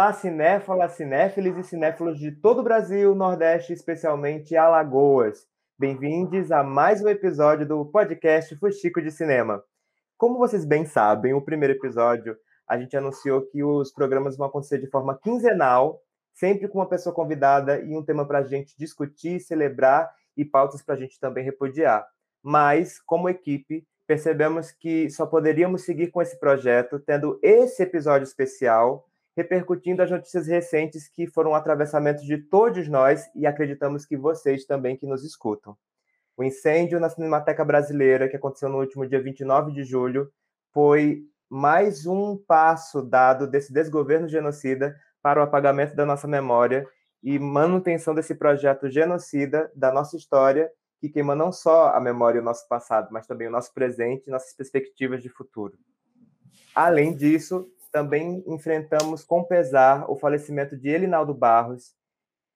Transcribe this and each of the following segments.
Olá, cinéfalas, cinéfilos e cinéfilos de todo o Brasil, Nordeste, especialmente Alagoas. Bem-vindos a mais um episódio do podcast Fuxico de Cinema. Como vocês bem sabem, o primeiro episódio a gente anunciou que os programas vão acontecer de forma quinzenal, sempre com uma pessoa convidada e um tema para a gente discutir, celebrar e pautas para a gente também repudiar. Mas, como equipe, percebemos que só poderíamos seguir com esse projeto tendo esse episódio especial repercutindo as notícias recentes que foram um atravessamento de todos nós e acreditamos que vocês também que nos escutam. O incêndio na Cinemateca Brasileira, que aconteceu no último dia 29 de julho, foi mais um passo dado desse desgoverno genocida para o apagamento da nossa memória e manutenção desse projeto genocida da nossa história que queima não só a memória e o nosso passado, mas também o nosso presente e nossas perspectivas de futuro. Além disso, também enfrentamos com pesar o falecimento de Elinaldo Barros,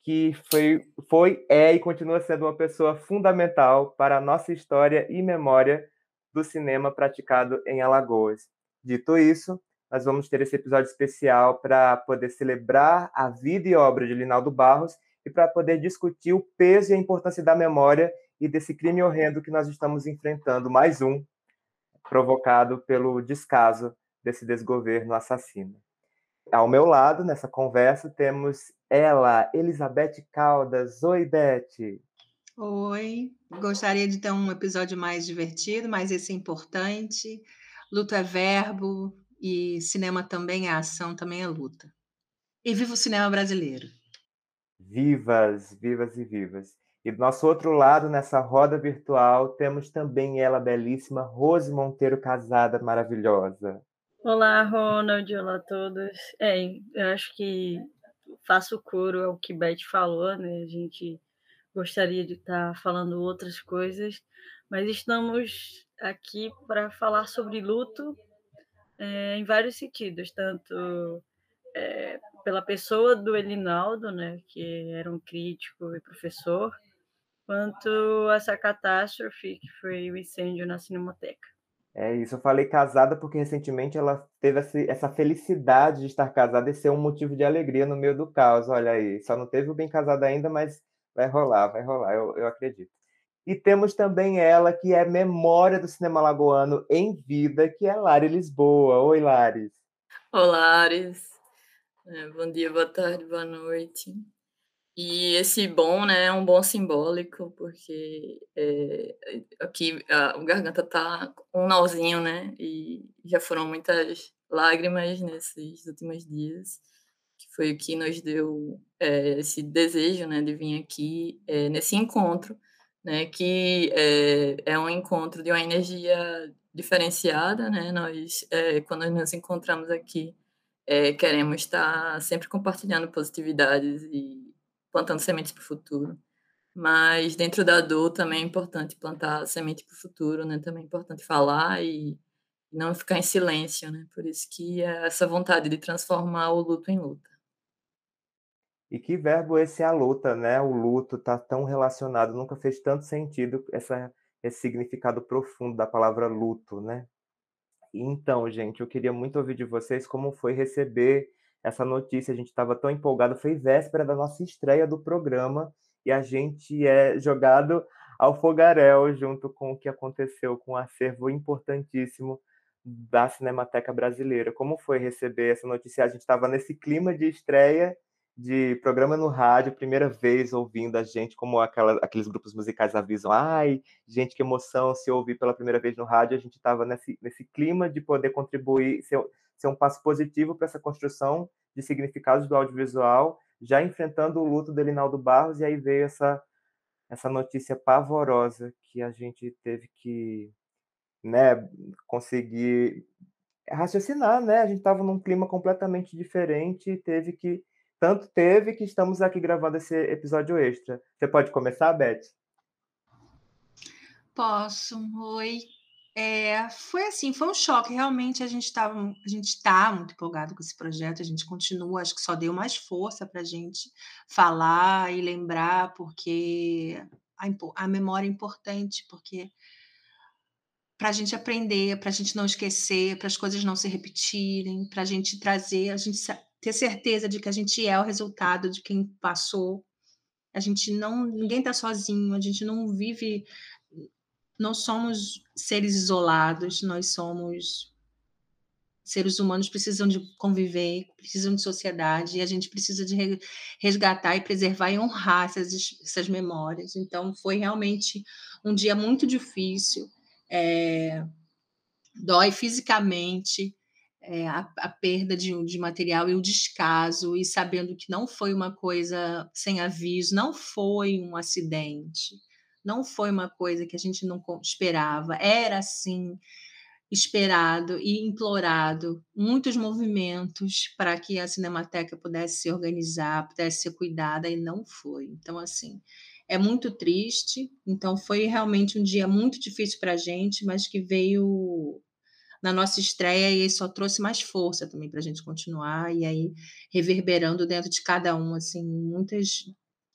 que foi, foi, é e continua sendo uma pessoa fundamental para a nossa história e memória do cinema praticado em Alagoas. Dito isso, nós vamos ter esse episódio especial para poder celebrar a vida e obra de Elinaldo Barros e para poder discutir o peso e a importância da memória e desse crime horrendo que nós estamos enfrentando, mais um, provocado pelo descaso desse desgoverno assassino. Ao meu lado, nessa conversa, temos ela, Elizabeth Caldas. Oi, Beth. Oi, gostaria de ter um episódio mais divertido, mas esse é importante. Luta é verbo e cinema também é ação, também é luta. E viva o cinema brasileiro. Vivas, vivas e vivas. E do nosso outro lado, nessa roda virtual, temos também ela belíssima, Rose Monteiro Casada, maravilhosa. Olá, Ronald, olá a todos. É, eu acho que faço coro ao que Beth falou, né? A gente gostaria de estar falando outras coisas, mas estamos aqui para falar sobre luto é, em vários sentidos, tanto é, pela pessoa do Elinaldo, né, que era um crítico e professor, quanto essa catástrofe que foi o incêndio na Cinemateca. É isso, eu falei casada porque recentemente ela teve essa felicidade de estar casada e ser um motivo de alegria no meio do caos. Olha aí, só não teve o bem casado ainda, mas vai rolar, vai rolar, eu, eu acredito. E temos também ela, que é memória do cinema lagoano em vida, que é Lari Lisboa. Oi, Lares. Olá. É, bom dia, boa tarde, boa noite. E esse bom, né, é um bom simbólico, porque é, aqui a, o garganta tá um nozinho, né, e já foram muitas lágrimas nesses últimos dias, que foi o que nos deu é, esse desejo, né, de vir aqui é, nesse encontro, né, que é, um encontro de uma energia diferenciada, né, nós, quando nos encontramos aqui, queremos estar sempre compartilhando positividades e plantando sementes para o futuro. Mas dentro da dor também é importante plantar semente para o futuro, né? Também é importante falar e não ficar em silêncio, né? Por isso que é essa vontade de transformar o luto em luta. E que verbo esse é a luta, né? O luto está tão relacionado, nunca fez tanto sentido essa, esse significado profundo da palavra luto, né? Então, gente, eu queria muito ouvir de vocês como foi receber essa notícia. A gente estava tão empolgado, foi véspera da nossa estreia do programa e a gente é jogado ao fogaréu junto com o que aconteceu com um acervo importantíssimo da Cinemateca Brasileira. Como foi receber essa notícia? A gente estava nesse clima de estreia de programa no rádio, primeira vez ouvindo a gente, como aquela, aqueles grupos musicais avisam, ai, gente, que emoção se ouvir pela primeira vez no rádio, a gente estava nesse, nesse clima de poder contribuir, ser, ser um passo positivo para essa construção de significados do audiovisual, já enfrentando o luto do Elinaldo Barros, e aí veio essa, essa notícia pavorosa que a gente teve que né, conseguir raciocinar, né? A gente estava num clima completamente diferente e teve que tanto teve que estamos aqui gravando esse episódio extra. Você pode começar, Beth? Posso. Oi. É, foi assim, foi um choque. Realmente a gente estava, a gente está muito empolgado com esse projeto. A gente continua, acho que só deu mais força para a gente falar e lembrar, porque a, a memória é importante, porque para a gente aprender, para a gente não esquecer, para as coisas não se repetirem, para a gente trazer, a gente ter certeza de que a gente é o resultado de quem passou. A gente não, ninguém está sozinho, a gente não vive, não somos seres isolados, nós somos seres humanos precisam de conviver, precisam de sociedade, e a gente precisa de resgatar e preservar e honrar essas, essas memórias. Então, foi realmente um dia muito difícil, é, dói fisicamente, é, a, a, perda de, de material e o descaso, e sabendo que não foi uma coisa sem aviso, não foi um acidente, não foi uma coisa que a gente não esperava, era assim esperado e implorado muitos movimentos para que a Cinemateca pudesse se organizar, pudesse ser cuidada e não foi. Então, assim, é muito triste. Então, foi realmente um dia muito difícil para a gente, mas que veio na nossa estreia e só trouxe mais força também para a gente continuar e aí reverberando dentro de cada um assim muitas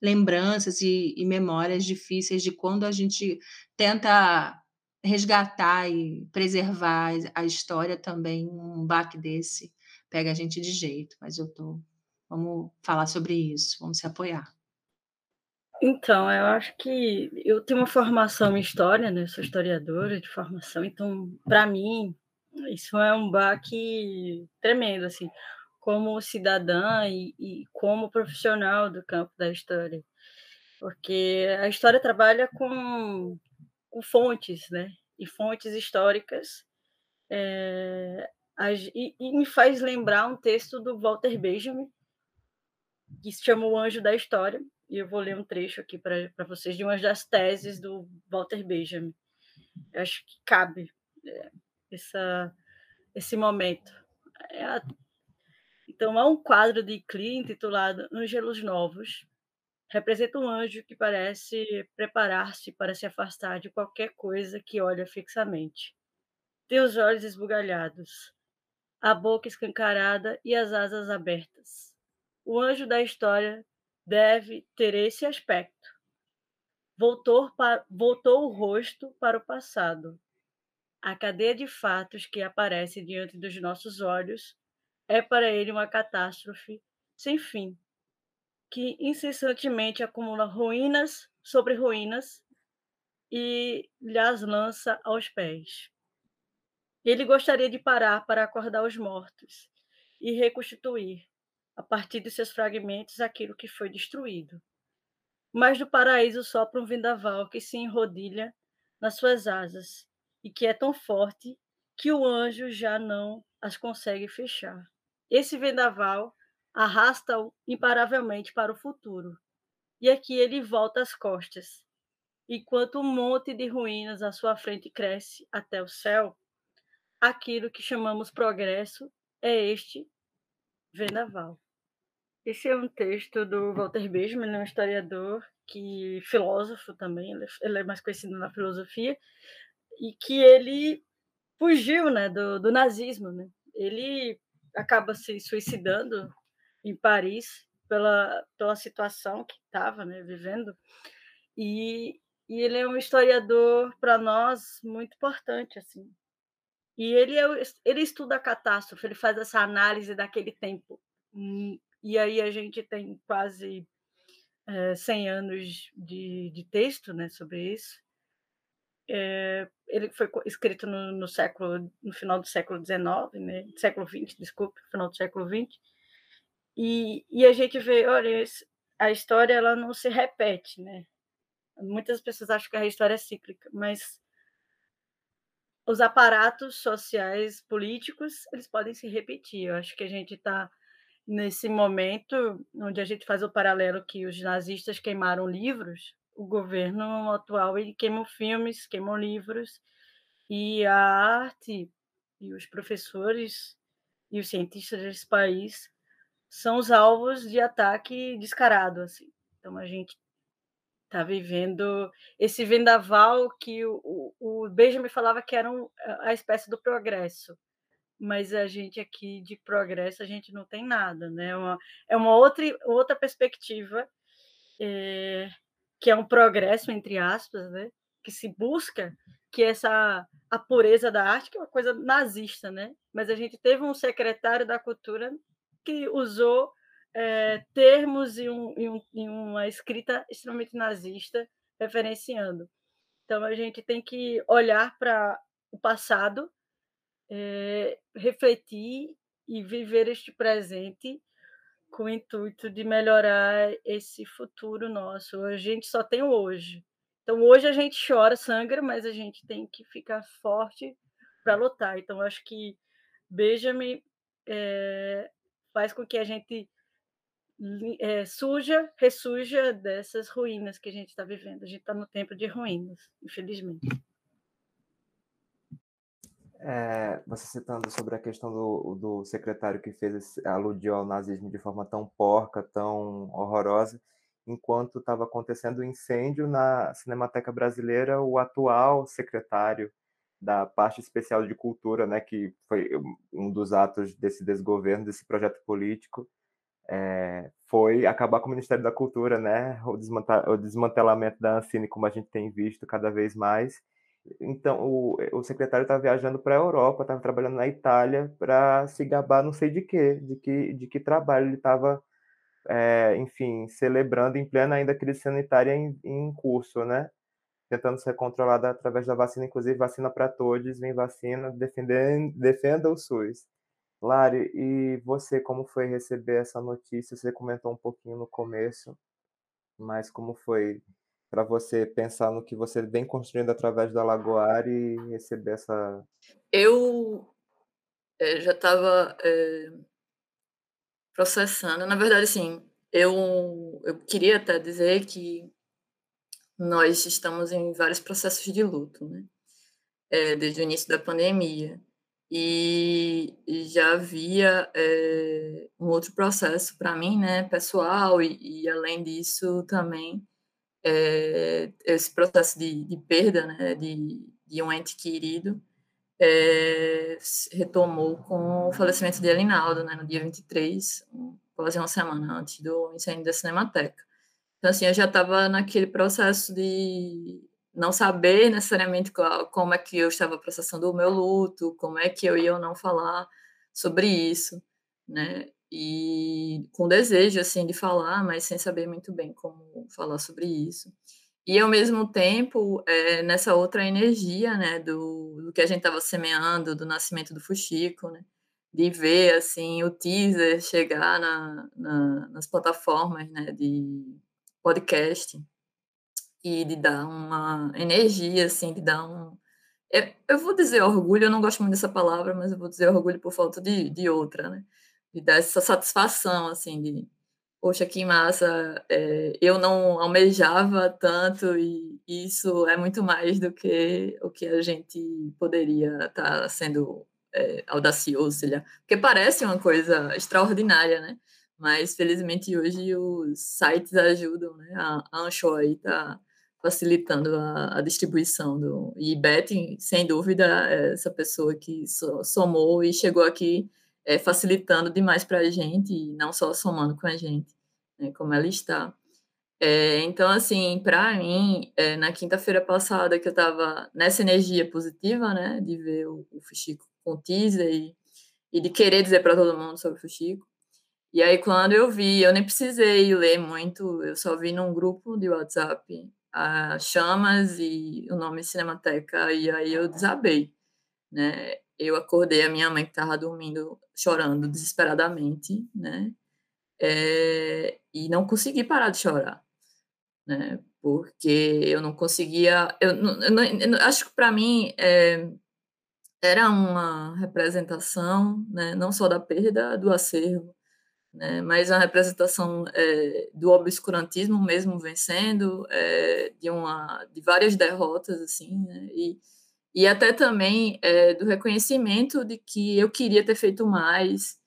lembranças e, e memórias difíceis de quando a gente tenta resgatar e preservar a história também, um baque desse pega a gente de jeito, mas eu tô vamos falar sobre isso, vamos se apoiar. Então, eu acho que eu tenho uma formação em história, né? sou historiadora de formação, então, para mim, isso é um baque tremendo, assim, como cidadã e, e como profissional do campo da história, porque a história trabalha com com fontes, né? E fontes históricas. É, e, e, me faz lembrar um texto do Walter Benjamin, que se chama O Anjo da História, e eu vou ler um trecho aqui para vocês de uma das teses do Walter Benjamin. Eu acho que cabe é, essa, esse momento. É a, então, há um quadro de Klee intitulado Ângelos Novos, representa um anjo que parece preparar-se para se afastar de qualquer coisa que olha fixamente. Tem os olhos esbugalhados, a boca escancarada e as asas abertas. O anjo da história deve ter esse aspecto. Voltou, para, voltou o rosto para o passado. A cadeia de fatos que aparece diante dos nossos olhos é para ele uma catástrofe sem fim que incessantemente acumula ruínas sobre ruínas e lhes lança aos pés. Ele gostaria de parar para acordar os mortos e reconstituir, a partir de seus fragmentos, aquilo que foi destruído. Mas do paraíso sopra um vendaval que se enrodilha nas suas asas e que é tão forte que o anjo já não as consegue fechar. Esse vendaval arrasta-o imparavelmente para o futuro. E aqui ele volta às costas. Enquanto um monte de ruínas à sua frente cresce até o céu, aquilo que chamamos progresso é este vendaval. Esse é um texto do Walter Benjamin, um historiador que filósofo também, ele é, é mais conhecido na filosofia, e que ele fugiu né, do, do nazismo. Né? Ele acaba se suicidando em Paris pela, pela situação que estava né, vivendo. E, e ele é um historiador para nós muito importante assim. E ele é, ele estuda a catástrofe, ele faz essa análise daquele tempo. Hum, e aí a gente tem quase é, 100 anos de, de texto né, sobre isso. É, ele foi escrito no, no, século no final do século XIX, né, século XX, desculpe, final do século XX, e, e a gente vê, olha, a história ela não se repete, né? Muitas pessoas acham que a história é cíclica, mas os aparatos sociais, políticos, eles podem se repetir. Eu acho que a gente está nesse momento onde a gente faz o paralelo que os nazistas queimaram livros, o governo atual ele queima filmes, queima livros e a arte e os professores e os cientistas desse país são os alvos de ataque descarado. Assim. Então, a gente está vivendo esse vendaval que o, o, Benjamin falava que era um, a espécie do progresso. Mas a gente aqui de progresso, a gente não tem nada. Né? Uma, é uma outra, outra perspectiva, é, que é um progresso, entre aspas, né? que se busca, que é essa a pureza da arte, que é uma coisa nazista, né? Mas a gente teve um secretário da cultura que usou é, termos e, um, e, um, e uma escrita extremamente nazista referenciando. Então a gente tem que olhar para o passado, é, refletir e viver este presente com o intuito de melhorar esse futuro nosso. A gente só tem o hoje. Então hoje a gente chora, sangra, mas a gente tem que ficar forte para lutar. Então acho que Benjamin é, faz com que a gente é, suja, ressuja dessas ruínas que a gente está vivendo. A gente está no tempo de ruínas, infelizmente. É, você citando sobre a questão do, do secretário que fez esse, aludiu ao nazismo de forma tão porca, tão horrorosa, enquanto estava acontecendo o um incêndio na Cinemateca Brasileira, o atual secretário da parte especial de cultura, né, que foi um dos atos desse desgoverno, desse projeto político, é, foi acabar com o Ministério da Cultura, né, o, o desmantelamento da Ancine, como a gente tem visto cada vez mais. Então, o, o secretário estava viajando para a Europa, estava trabalhando na Itália para se gabar não sei de quê, de que, de que trabalho ele estava, é, enfim, celebrando em plena ainda crise sanitária em, em curso, né? tentando ser controlada através da vacina, inclusive vacina para todos, vem vacina, defenda o SUS. Lari, e você, como foi receber essa notícia? Você comentou um pouquinho no começo, mas como foi para você pensar no que você vem construindo através da Lagoar e receber essa. Eu é, já estava é, processando, na verdade, sim. Eu, eu queria até dizer que nós estamos em vários processos de luto, né? É, desde o início da pandemia. E, já havia um outro processo para mim, né, pessoal, e, e além disso também é, esse processo de, de perda né, de, de, um ente querido é, retomou com o falecimento de Elinaldo, né, no dia 23, quase uma semana antes do incêndio da Cinemateca. Então, assim, eu já estava naquele processo de não saber necessariamente como é que eu estava processando o meu luto, como é que eu ia ou não falar sobre isso, né? E com desejo, assim, de falar, mas sem saber muito bem como falar sobre isso. E, ao mesmo tempo, é, nessa outra energia, né, do, do que a gente estava semeando, do nascimento do Fuxico, né? De ver, assim, o teaser chegar na, na nas plataformas, né, de podcast e de dar uma energia, assim, de dar um. Eu, eu vou dizer orgulho, eu não gosto muito dessa palavra, mas eu vou dizer orgulho por falta de, de outra, né? De dar essa satisfação, assim, de. Poxa, que massa! É, eu não almejava tanto e isso é muito mais do que o que a gente poderia estar tá sendo é, audacioso, lá. Porque parece uma coisa extraordinária, né? Mas felizmente hoje os sites ajudam, né? A, Ancho aí está facilitando a, a, distribuição do e Betty, sem dúvida, é essa pessoa que somou e chegou aqui é, facilitando demais para a gente e não só somando com a gente, né, como ela está. É, então, assim, para mim, é, na quinta-feira passada, que eu estava nessa energia positiva, né, de ver o, o Fuxico com teaser e, e de querer dizer para todo mundo sobre o Fuxico, e aí, quando eu vi, eu nem precisei ler muito, eu só vi num grupo de WhatsApp a Chamas e o nome Cinemateca, e aí eu desabei, né? Eu acordei a minha mãe que estava dormindo, chorando desesperadamente, né? É, e não consegui parar de chorar, né? Porque eu não conseguia, eu, eu, não, eu acho que para mim é, era uma representação, né? Não só da perda do acervo, né? mas a representação é, do obscurantismo mesmo vencendo, é, de, uma, de várias derrotas, assim, né? e, e até também é, do reconhecimento de que eu queria ter feito mais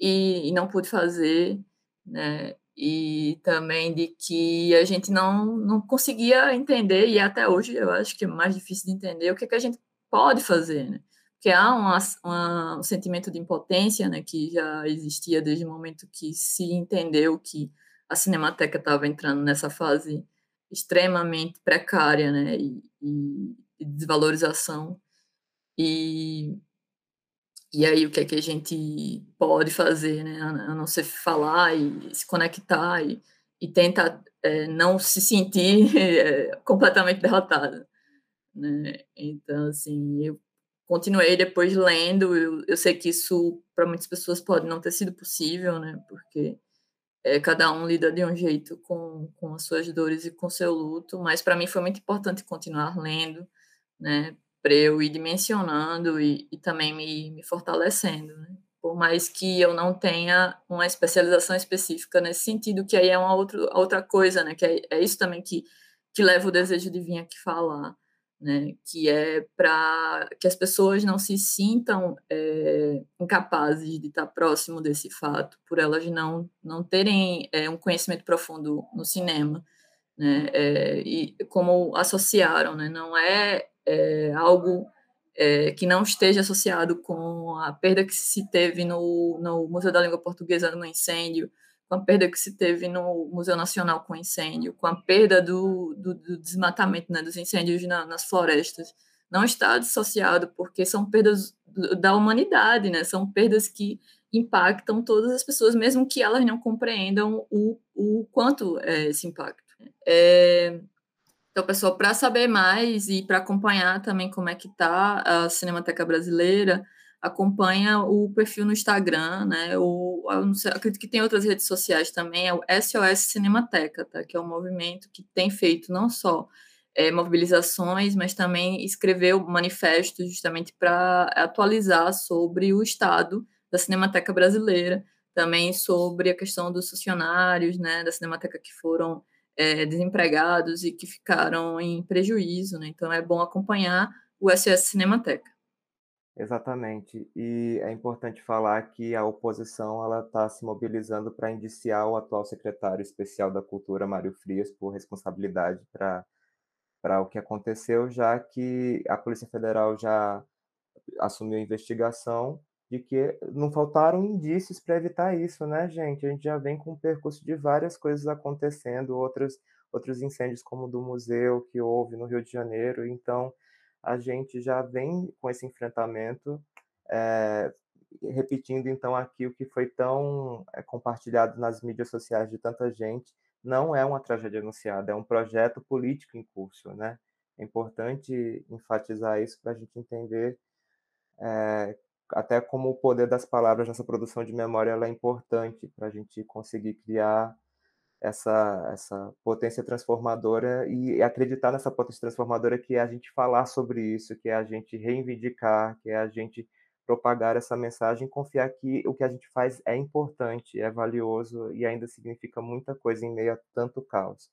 e, e não pude fazer, né? e também de que a gente não, não conseguia entender, e até hoje eu acho que é mais difícil de entender, o que, é que a gente pode fazer, né? que há uma, uma, um sentimento de impotência, né, que já existia desde o momento que se entendeu que a Cinemateca estava entrando nessa fase extremamente precária, né, e, e desvalorização. E, E aí, o que é que a gente pode fazer, né? A não ser falar e se conectar e, e tentar é, não se sentir é, completamente derrotado, né? Então, assim, eu continuei depois lendo. Eu, eu sei que isso, para muitas pessoas, pode não ter sido possível, né? Porque é, cada um lida de um jeito com, com as suas dores e com seu luto, mas para mim foi muito importante continuar lendo, né? Para eu ir dimensionando e, e também me, me fortalecendo, né? Por mais que eu não tenha uma especialização específica nesse sentido, que aí é uma outra, outra coisa, né? Que é, é isso também que, que leva o desejo de vir aqui falar né, que é para que as pessoas não se sintam é, incapazes de estar próximo desse fato, por elas não, não terem é, um conhecimento profundo no cinema, né, é, e como associaram, né, não é, algo que não esteja associado com a perda que se teve no, no Museu da Língua Portuguesa no incêndio, com a perda que se teve no Museu Nacional com incêndio, com a perda do, do, do desmatamento, né, dos incêndios na, nas florestas, não está dissociado, porque são perdas da humanidade, né, são perdas que impactam todas as pessoas, mesmo que elas não compreendam o, o quanto é esse impacto. É, então, pessoal, para saber mais e para acompanhar também como é que está a Cinemateca Brasileira, acompanha o perfil no Instagram, né? O, sei, acredito que tem outras redes sociais também, é o SOS Cinemateca, tá? Que é um movimento que tem feito não só é, mobilizações, mas também escreveu manifestos justamente para atualizar sobre o estado da Cinemateca brasileira, também sobre a questão dos funcionários, né? Da Cinemateca que foram é, desempregados e que ficaram em prejuízo, né? Então é bom acompanhar o SOS Cinemateca. Exatamente. E é importante falar que a oposição ela está se mobilizando para indiciar o atual secretário especial da Cultura, Mário Frias, por responsabilidade para para o que aconteceu, já que a Polícia Federal já assumiu a investigação de que não faltaram indícios para evitar isso, né, gente? A gente já vem com um percurso de várias coisas acontecendo, outros outros incêndios como o do museu que houve no Rio de Janeiro, então a gente já vem com esse enfrentamento, é, repetindo então aqui o que foi tão é, compartilhado nas mídias sociais de tanta gente, não é uma tragédia anunciada, é um projeto político em curso, né? É importante enfatizar isso para a gente entender é, até como o poder das palavras nessa produção de memória é importante para a gente conseguir criar essa, essa potência transformadora e acreditar nessa potência transformadora que é a gente falar sobre isso, que é a gente reivindicar, que é a gente propagar essa mensagem, confiar que o que a gente faz é importante, é valioso e ainda significa muita coisa em meio a tanto caos.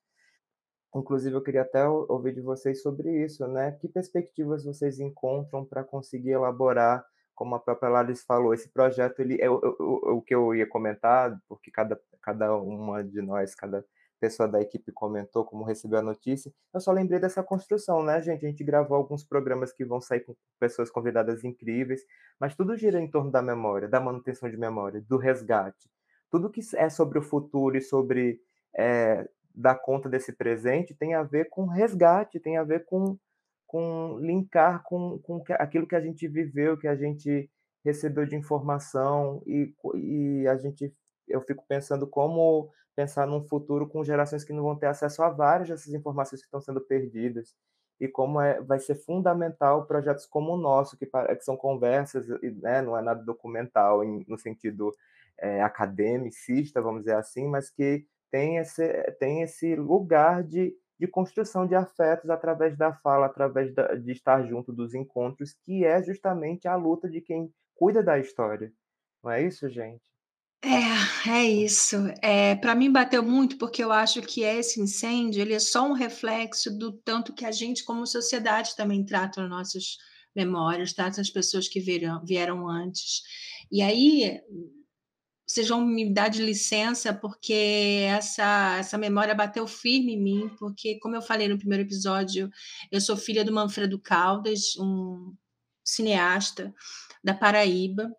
Inclusive, eu queria até ouvir de vocês sobre isso, né? Que perspectivas vocês encontram para conseguir elaborar como a própria Laris falou, esse projeto, ele é o, o, o que eu ia comentar, porque cada, cada uma de nós, cada pessoa da equipe comentou como recebeu a notícia, eu só lembrei dessa construção, né, gente? A gente gravou alguns programas que vão sair com pessoas convidadas incríveis, mas tudo gira em torno da memória, da manutenção de memória, do resgate. Tudo que é sobre o futuro e sobre é, dar conta desse presente tem a ver com resgate, tem a ver com com linkar com, com aquilo que a gente viveu, que a gente recebeu de informação e, e a gente eu fico pensando como pensar num futuro com gerações que não vão ter acesso a várias dessas informações que estão sendo perdidas e como é, vai ser fundamental projetos como o nosso que, que são conversas né, não é nada documental em, no sentido é, academicista vamos dizer assim mas que tem esse tem esse lugar de de construção de afetos através da fala, através da, de estar junto dos encontros, que é justamente a luta de quem cuida da história. Não é isso, gente? É, é isso. É, para mim bateu muito porque eu acho que esse incêndio ele é só um reflexo do tanto que a gente, como sociedade, também trata as nossas memórias, trata as pessoas que vieram, vieram antes. E aí vocês vão me dar de licença, porque essa, essa memória bateu firme em mim, porque, como eu falei no primeiro episódio, eu sou filha do Manfredo Caldas, um cineasta da Paraíba,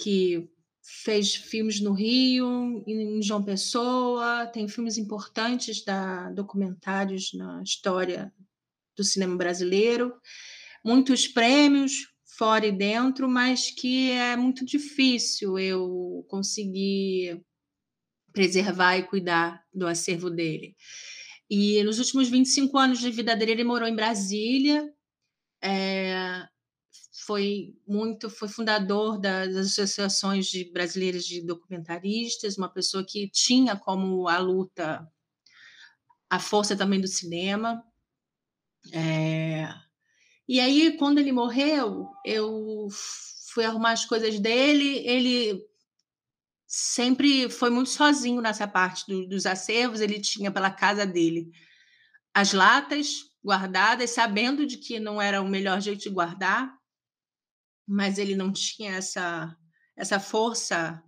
que fez filmes no Rio, em João Pessoa, tem filmes importantes, da, documentários na história do cinema brasileiro, muitos prêmios, fora e dentro, mas que é muito difícil eu conseguir preservar e cuidar do acervo dele. E nos últimos 25 anos de vida dele, ele morou em Brasília, é, foi muito, foi fundador das associações de brasileiras de documentaristas, uma pessoa que tinha como a luta a força também do cinema. É, e aí, quando ele morreu, eu fui arrumar as coisas dele, ele sempre foi muito sozinho nessa parte do, dos acervos, ele tinha pela casa dele as latas guardadas, sabendo de que não era o melhor jeito de guardar, mas ele não tinha essa, essa força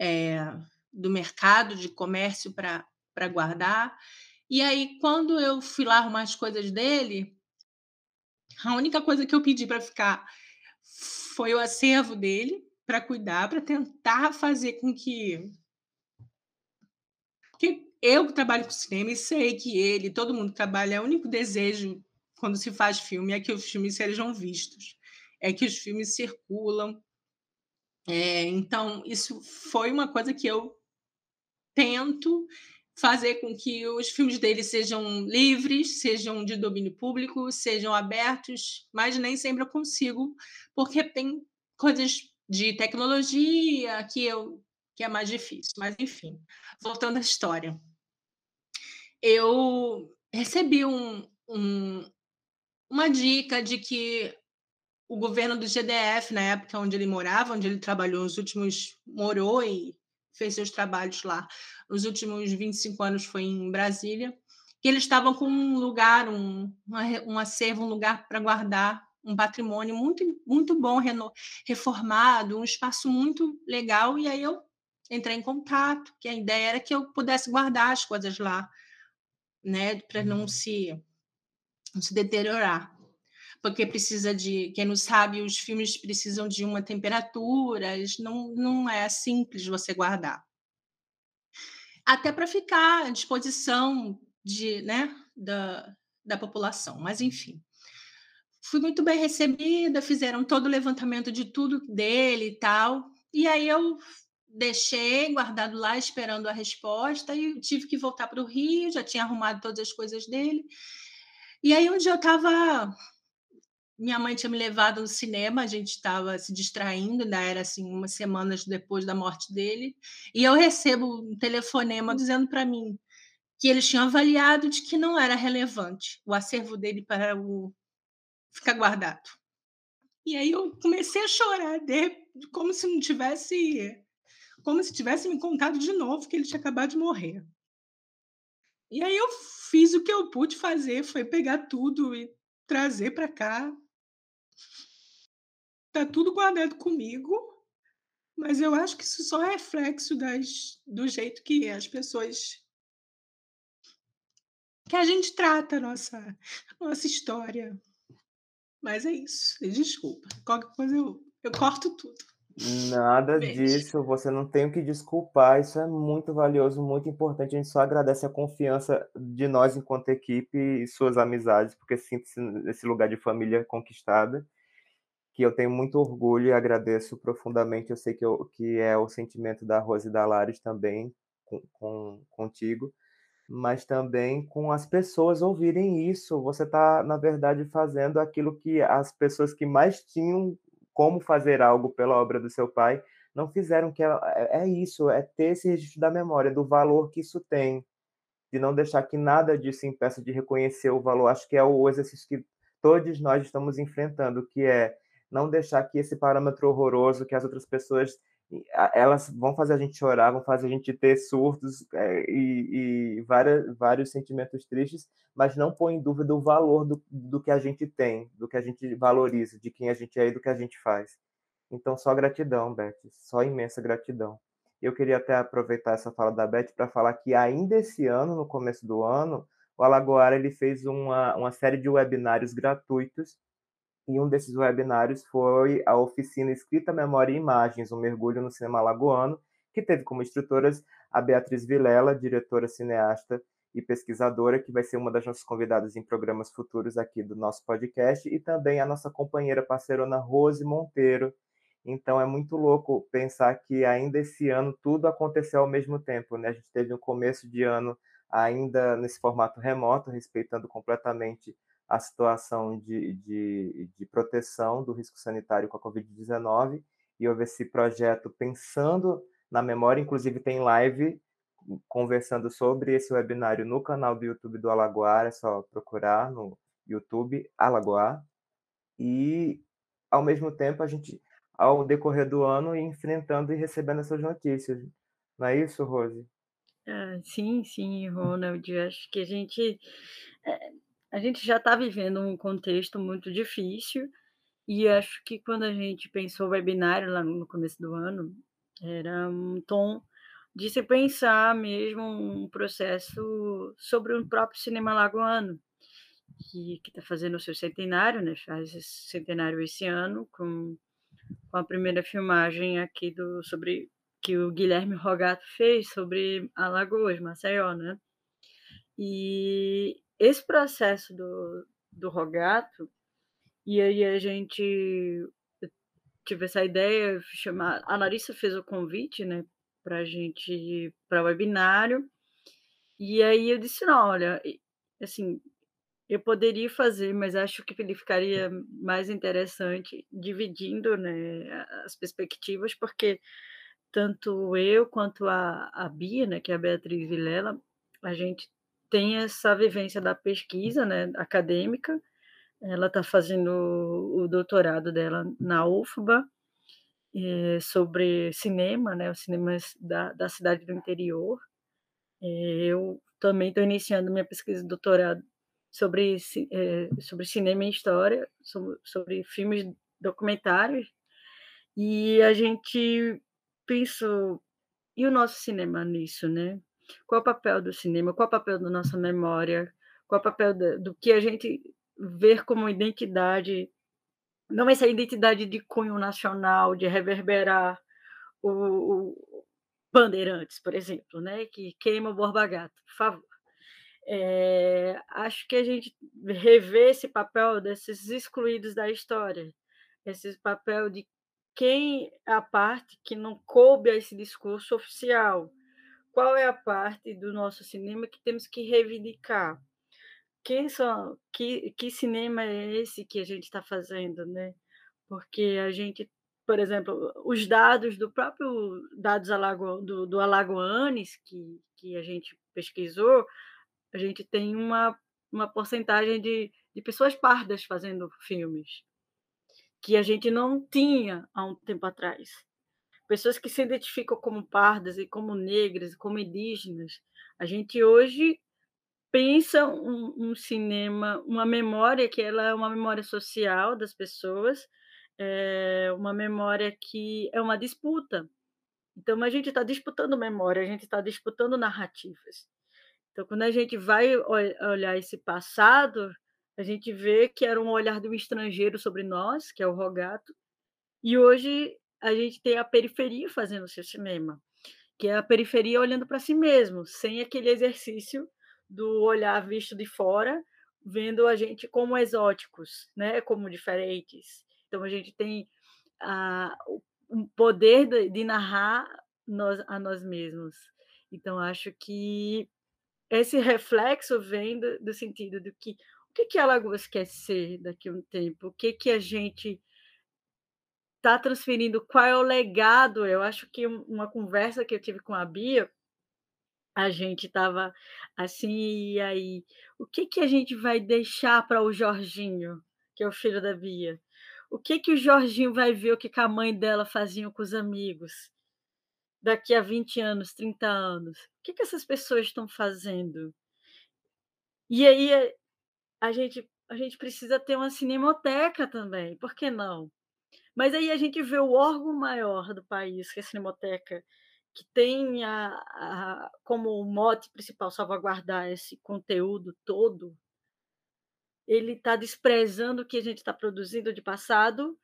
é, do mercado de comércio para guardar. E aí, quando eu fui lá arrumar as coisas dele, a única coisa que eu pedi para ficar foi o acervo dele para cuidar, para tentar fazer com que. Porque eu que trabalho com cinema e sei que ele, todo mundo trabalha, é o único desejo quando se faz filme é que os filmes sejam vistos, é que os filmes circulam. É, então, isso foi uma coisa que eu tento fazer com que os filmes dele sejam livres, sejam de domínio público, sejam abertos, mas nem sempre eu consigo, porque tem coisas de tecnologia que eu que é mais difícil. Mas enfim, voltando à história, eu recebi um, um, uma dica de que o governo do GDF, na época onde ele morava, onde ele trabalhou os últimos, morou e fez seus trabalhos lá, nos últimos 25 anos foi em Brasília, que eles estavam com um lugar, um, um acervo, um lugar para guardar um patrimônio muito, muito bom, reformado, um espaço muito legal. E aí eu entrei em contato, que a ideia era que eu pudesse guardar as coisas lá, né, para não uhum. se, não se deteriorar. Porque precisa de, quem não sabe, os filmes precisam de uma temperatura, não, não é simples você guardar. Até para ficar à disposição de, né, da, da população, mas enfim fui muito bem recebida, fizeram todo o levantamento de tudo dele e tal. E aí eu deixei guardado lá esperando a resposta e tive que voltar para o Rio, já tinha arrumado todas as coisas dele. E aí um dia eu estava minha mãe tinha me levado no cinema, a gente estava se distraindo, ainda era assim umas semanas depois da morte dele, e eu recebo um telefonema dizendo para mim que eles tinham avaliado de que não era relevante o acervo dele para o ficar guardado. E aí eu comecei a chorar, de, como se não tivesse, como se tivesse me contado de novo que ele tinha acabado de morrer. E aí eu fiz o que eu pude fazer, foi pegar tudo e trazer para cá. Tá tudo guardado comigo, mas eu acho que isso só é reflexo das, do jeito que as pessoas que a gente trata a nossa nossa história. Mas é isso. Desculpa. Qualquer coisa eu, eu corto tudo. Nada Beijo. disso, você não tem o que desculpar, isso é muito valioso, muito importante. A gente só agradece a confiança de nós enquanto equipe e suas amizades, porque sinto-se nesse lugar de família conquistada, que eu tenho muito orgulho e agradeço profundamente. Eu sei que, eu, que é o sentimento da Rose e da Lares também com, com, contigo mas também com as pessoas ouvirem isso. Você está, na verdade, fazendo aquilo que as pessoas que mais tinham como fazer algo pela obra do seu pai não fizeram, que é, é, é isso, é ter esse registro da memória, do valor que isso tem, de não deixar que nada disso impeça de reconhecer o valor. Acho que é o exercício que todos nós estamos enfrentando, que é não deixar que esse parâmetro horroroso que as outras pessoas elas vão fazer a gente chorar, vão fazer a gente ter surtos é, e, e várias, vários sentimentos tristes, mas não põe em dúvida o valor do, do que a gente tem, do que a gente valoriza, de quem a gente é e do que a gente faz. Então, só gratidão, Beth, só imensa gratidão. Eu queria até aproveitar essa fala da Beth para falar que ainda esse ano, no começo do ano, o Alagoara ele fez uma, uma série de webinários gratuitos e um desses webinários foi a oficina Escrita, Memória e Imagens, um mergulho no cinema alagoano, que teve como instrutoras a Beatriz Vilela, diretora cineasta e pesquisadora, que vai ser uma das nossas convidadas em programas futuros aqui do nosso podcast, e também a nossa companheira parceirona Rose Monteiro. Então é muito louco pensar que ainda esse ano tudo aconteceu ao mesmo tempo, né? A gente teve um começo de ano ainda nesse formato remoto, respeitando completamente a situação de, de, de proteção do risco sanitário com a Covid-19, e houve esse projeto pensando na memória, inclusive tem live conversando sobre esse webinário no canal do YouTube do Alagoar, é só procurar no YouTube Alagoar. E, ao mesmo tempo, a gente, ao decorrer do ano, enfrentando e recebendo essas notícias. Não é isso, Rose? Ah, sim, sim, Ronald. Acho que a gente, é, a gente já está vivendo um contexto muito difícil e acho que quando a gente pensou o webinário lá no começo do ano, era um tom de se pensar mesmo um processo sobre o próprio cinema lagoano, que está fazendo o seu centenário, né? faz esse centenário esse ano, com, com a primeira filmagem aqui do, sobre que o Guilherme Rogato fez sobre Alagoas, Maceió, né? E esse processo do, do Rogato, e aí a gente tive essa ideia, chamar, a Larissa fez o convite, né, para gente para o webinário, e aí eu disse, não, olha, assim, eu poderia fazer, mas acho que ele ficaria mais interessante dividindo, né, as perspectivas, porque tanto eu quanto a, a Bia, né, que é a Beatriz Vilela, a gente tem essa vivência da pesquisa né, acadêmica. Ela está fazendo o, doutorado dela na UFBA é, sobre cinema, né, os cinemas da, da cidade do interior. É, eu também estou iniciando minha pesquisa de doutorado sobre, é, sobre cinema e história, sobre, sobre filmes documentários. E a gente penso, e o nosso cinema nisso, né? Qual o papel do cinema? Qual o papel da nossa memória? Qual o papel do, do que a gente ver como identidade? Não essa identidade de cunho nacional, de reverberar o, o Bandeirantes, por exemplo, né? Que queima o Borba Gato, por favor. É, acho que a gente rever esse papel desses excluídos da história, esse papel de quem é a parte que não coube a esse discurso oficial? Qual é a parte do nosso cinema que temos que reivindicar? Quem são, que, que cinema é esse que a gente está fazendo, né? Porque a gente, por exemplo, os dados do próprio dados Alago, do, do Alagoanes que, que a gente pesquisou, a gente tem uma, uma porcentagem de, de pessoas pardas fazendo filmes que a gente não tinha há um tempo atrás. Pessoas que se identificam como pardas e como negras, como indígenas. A gente hoje pensa um, um cinema, uma memória que ela é uma memória social das pessoas, é uma memória que é uma disputa. Então a gente está disputando memória, a gente está disputando narrativas. Então quando a gente vai olhar esse passado, a gente vê que era um olhar do estrangeiro sobre nós, que é o Rogato, e hoje a gente tem a periferia fazendo seu cinema, que é a periferia olhando para si mesmo, sem aquele exercício do olhar visto de fora, vendo a gente como exóticos, né, como diferentes. Então a gente tem a, um poder de, de narrar nós, a nós mesmos. Então acho que esse reflexo vem do, do sentido do que que, que Alagoas quer ser daqui a um tempo? O que, que a gente está transferindo? Qual é o legado? Eu acho que uma conversa que eu tive com a Bia, a gente estava assim, e aí, o que, que a gente vai deixar para o Jorginho, que é o filho da Bia? O que, que o Jorginho vai ver o que, que a mãe dela fazia com os amigos? Daqui a 20 anos, 30 anos. O que, que essas pessoas estão fazendo? E aí a gente, a gente precisa ter uma cinemateca também, por que não? Mas aí a gente vê o órgão maior do país, que é a Cinemateca, que tem a, a, como mote principal salvaguardar esse conteúdo todo, ele está desprezando o que a gente está produzindo de passado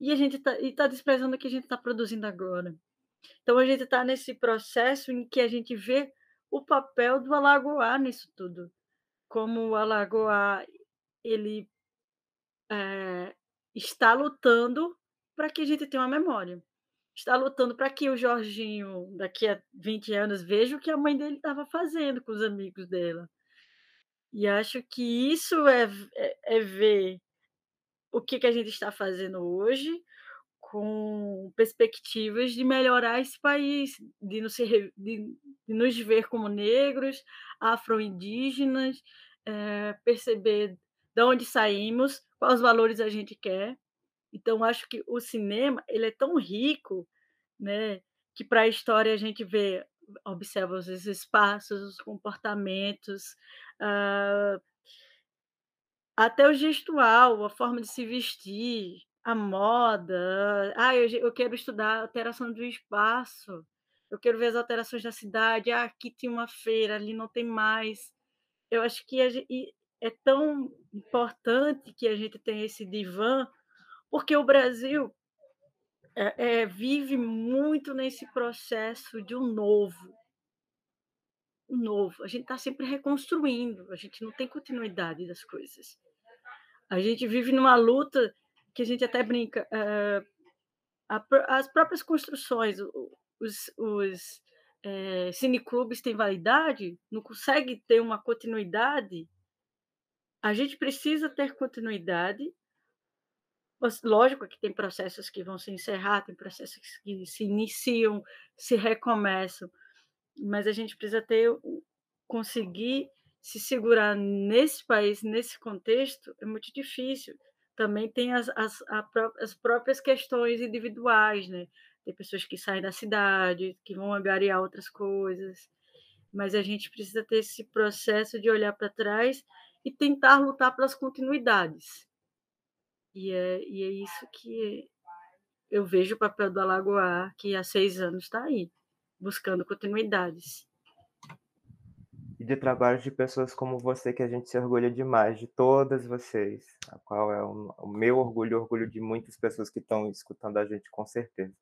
e a gente está tá desprezando o que a gente está produzindo agora. Então a gente está nesse processo em que a gente vê o papel do Alagoá nisso tudo. Como o Alagoá ele é, está lutando para que a gente tenha uma memória. Está lutando para que o Jorginho, daqui a 20 anos, veja o que a mãe dele estava fazendo com os amigos dela. E acho que isso é, é, é ver o que, que a gente está fazendo hoje, com perspectivas de melhorar esse país, de nos, de, de nos ver como negros, afro-indígenas, é, perceber de onde saímos, quais valores a gente quer. Então, acho que o cinema ele é tão rico né, que para a história a gente vê, observa os espaços, os comportamentos, uh, até o gestual, a forma de se vestir, a moda. Ah, eu, eu quero estudar a alteração do espaço. Eu quero ver as alterações da cidade. Ah, aqui tem uma feira, ali não tem mais. Eu acho que gente, é tão importante que a gente tenha esse divã, porque o Brasil é, é, vive muito nesse processo de um novo. Um novo. A gente está sempre reconstruindo, a gente não tem continuidade das coisas. A gente vive numa luta que a gente até brinca, uh, a, as próprias construções, os, os é, cineclubes têm validade, não consegue ter uma continuidade. A gente precisa ter continuidade. Lógico que tem processos que vão se encerrar, tem processos que se iniciam, se recomeçam, mas a gente precisa ter conseguir se segurar nesse país, nesse contexto, é muito difícil também tem as, as, as próprias questões individuais, né? Tem pessoas que saem da cidade, que vão angariar outras coisas, mas a gente precisa ter esse processo de olhar para trás e tentar lutar pelas continuidades. E é, e é isso que eu vejo o papel do Alagoar, que há seis anos está aí, buscando continuidades e de trabalho de pessoas como você, que a gente se orgulha demais, de todas vocês, a qual é o, o meu orgulho, o orgulho de muitas pessoas que estão escutando a gente, com certeza.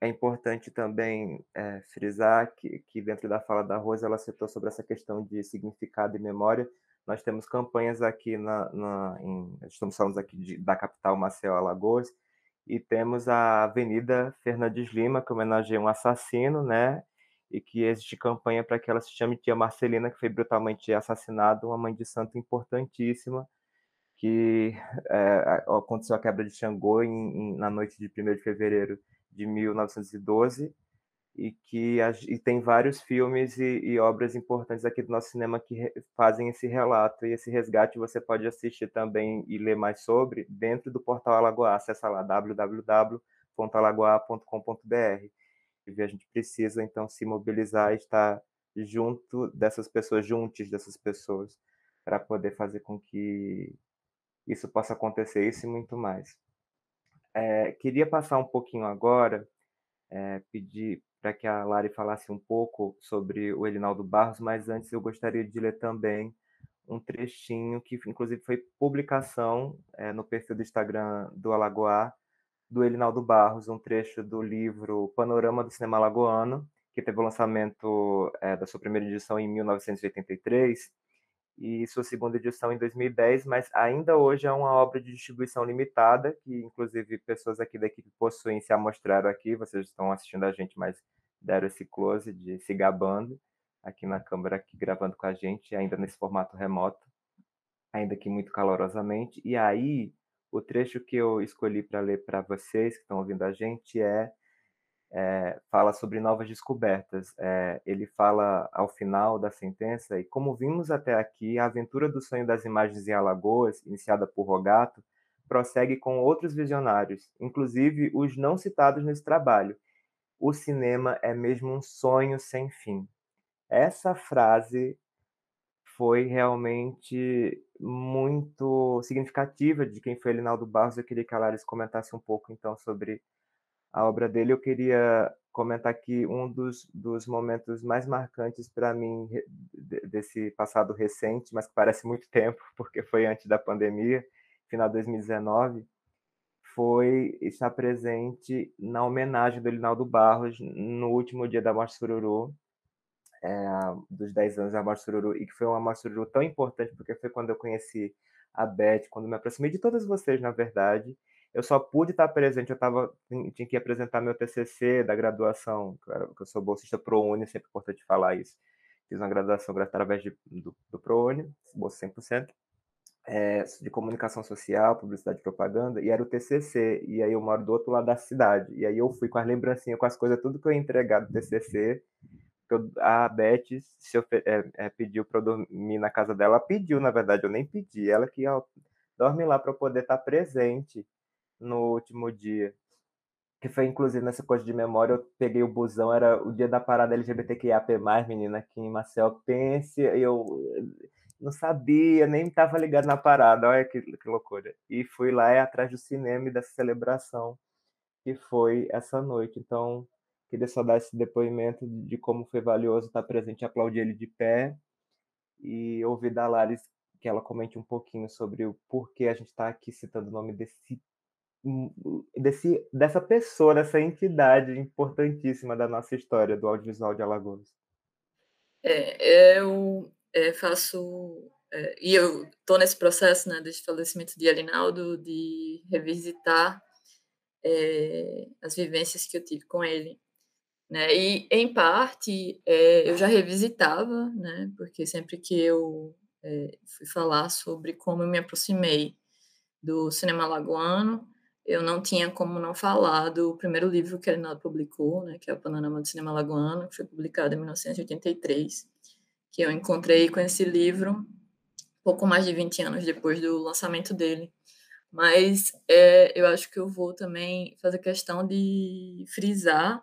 É importante também é, frisar que, que, dentro da fala da Rosa, ela citou sobre essa questão de significado e memória. Nós temos campanhas aqui na, na em, estamos falando aqui de, da capital Maceió, Alagoas, e temos a Avenida Fernandes Lima, que homenageia um assassino, né? e que existe campanha para que ela se chame Tia Marcelina, que foi brutalmente assassinada, uma mãe de santo importantíssima, que é, aconteceu a quebra de Xangô em, em, na noite de 1 de fevereiro de 1912, e que e tem vários filmes e, e, obras importantes aqui do nosso cinema que fazem esse relato e esse resgate. Você pode assistir também e ler mais sobre dentro do portal Alagoa, acessa lá www.alagoa.com.br a gente precisa então se mobilizar e estar junto dessas pessoas, juntos dessas pessoas, para poder fazer com que isso possa acontecer, isso e muito mais. É, queria passar um pouquinho agora, é, pedir para que a Lari falasse um pouco sobre o Elinaldo Barros, mas antes eu gostaria de ler também um trechinho que, inclusive, foi publicação é, no perfil do Instagram do Alagoar, do Elinaldo Barros, um trecho do livro Panorama do Cinema Lagoano, que teve o lançamento é, da sua primeira edição em 1983 e sua segunda edição em 2010, mas ainda hoje é uma obra de distribuição limitada, que inclusive pessoas aqui da equipe possuem se amostraram aqui, vocês estão assistindo a gente, mas deram esse close de se gabando aqui na câmera, aqui gravando com a gente, ainda nesse formato remoto, ainda que muito calorosamente. E aí, o trecho que eu escolhi para ler para vocês que estão ouvindo a gente é, é fala sobre novas descobertas. É, ele fala ao final da sentença e como vimos até aqui, a aventura do sonho das imagens em Alagoas, iniciada por Rogato, prossegue com outros visionários, inclusive os não citados nesse trabalho. O cinema é mesmo um sonho sem fim. Essa frase foi realmente muito significativa de quem foi Linaldo Barros. Eu queria que a Laris comentasse um pouco, então, sobre a obra dele. Eu queria comentar aqui um dos, dos momentos mais marcantes para mim desse passado recente, mas que parece muito tempo, porque foi antes da pandemia, final de 2019, foi estar presente na homenagem do Linaldo Barros no último dia da Morte Sururu, é, dos 10 anos da Morte Sururu, e que foi uma Morte Sururu tão importante, porque foi quando eu conheci a Beth, quando me aproximei de todas vocês, na verdade. Eu só pude estar presente, eu tava, tinha que apresentar meu TCC da graduação, que eu sou bolsista ProUni, sempre é importante falar isso. Fiz uma graduação através de, do, do ProUni, bolsa 100%, é, de comunicação social, publicidade e propaganda, e era o TCC, e aí eu moro do outro lado da cidade, e aí eu fui com as lembrancinhas, com as coisas, tudo que eu ia entregar do TCC, eu, a Beth se é, é, pediu para eu dormir na casa dela, pediu, na verdade, eu nem pedi, ela que ó, dorme lá para eu poder estar presente no último dia. Que foi, inclusive, nessa coisa de memória, eu peguei o busão, era o dia da parada LGBTQIAP+, menina, aqui em Marcel, pense, eu não sabia, nem estava ligado na parada, olha que, que loucura. E fui lá é, atrás do cinema e dessa celebração que foi essa noite. Então, Queria só dar esse depoimento de como foi valioso estar presente aplaudir ele de pé e ouvir da Laris que ela comente um pouquinho sobre o porquê a gente está aqui citando o nome desse, desse, dessa pessoa, dessa entidade importantíssima da nossa história do audiovisual de Alagoas. É, eu é, faço é, e eu estou nesse processo né, desse falecimento de Alinaldo, de revisitar é, as vivências que eu tive com ele. Né? E, em parte, é, eu já revisitava, né? porque sempre que eu é, fui falar sobre como eu me aproximei do cinema lagoano, eu não tinha como não falar do primeiro livro que a Arinaldo publicou, né, que é o Panorama do Cinema Lagoano, que foi publicado em 1983, que eu encontrei com esse livro pouco mais de 20 anos depois do lançamento dele. Mas é, eu acho que eu vou também fazer questão de frisar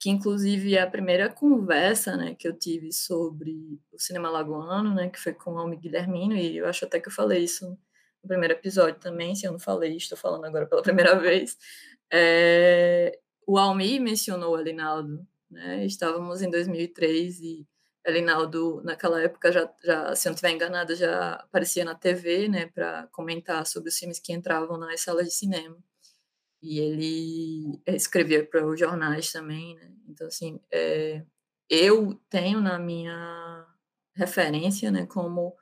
que inclusive a primeira conversa né, que eu tive sobre o cinema lagoano, né, que foi com o Almi Guilhermino, e eu acho até que eu falei isso no primeiro episódio também, se eu não falei, estou falando agora pela primeira vez. É, o Almi mencionou o Elinaldo, né, estávamos em 2003 e Elinaldo, naquela época, já, já, se eu não estiver enganada, já aparecia na TV, né, para comentar sobre os filmes que entravam nas salas de cinema e ele escrevia para os jornais também, né? Então, assim, é, eu tenho na minha referência, né, como,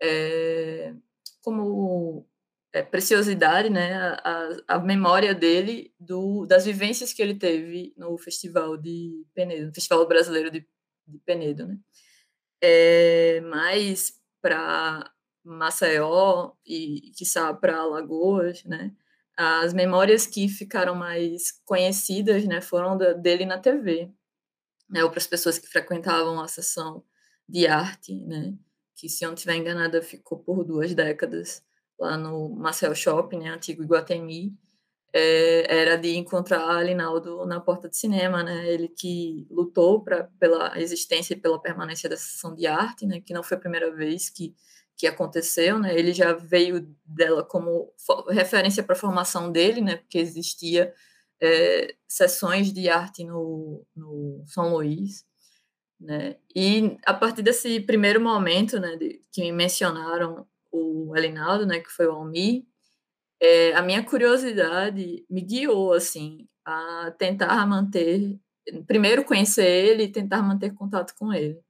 é, como é, preciosidade, né, a, a, memória dele do, das vivências que ele teve no Festival de Penedo, Festival Brasileiro de, de Penedo, né? É, mas para Maceió e, quiçá, para Alagoas, né, as memórias que ficaram mais conhecidas, né, foram da, dele na TV, né, ou para as pessoas que frequentavam a sessão de arte, né, que se eu não estiver enganada ficou por duas décadas lá no Marcel Shopping, né, antigo Iguatemi, é, era de encontrar Alinaldo na porta de cinema, né, ele que lutou pra, pela existência e pela permanência da sessão de arte, né, que não foi a primeira vez que que aconteceu, né? Ele já veio dela como referência para a formação dele, né? Porque existia é, sessões de arte no, no São Luís, né? E a partir desse primeiro momento, né, de, que me mencionaram o Elinaldo, né, que foi o Almi, é, a minha curiosidade me guiou assim a tentar manter, primeiro conhecer ele e tentar manter contato com ele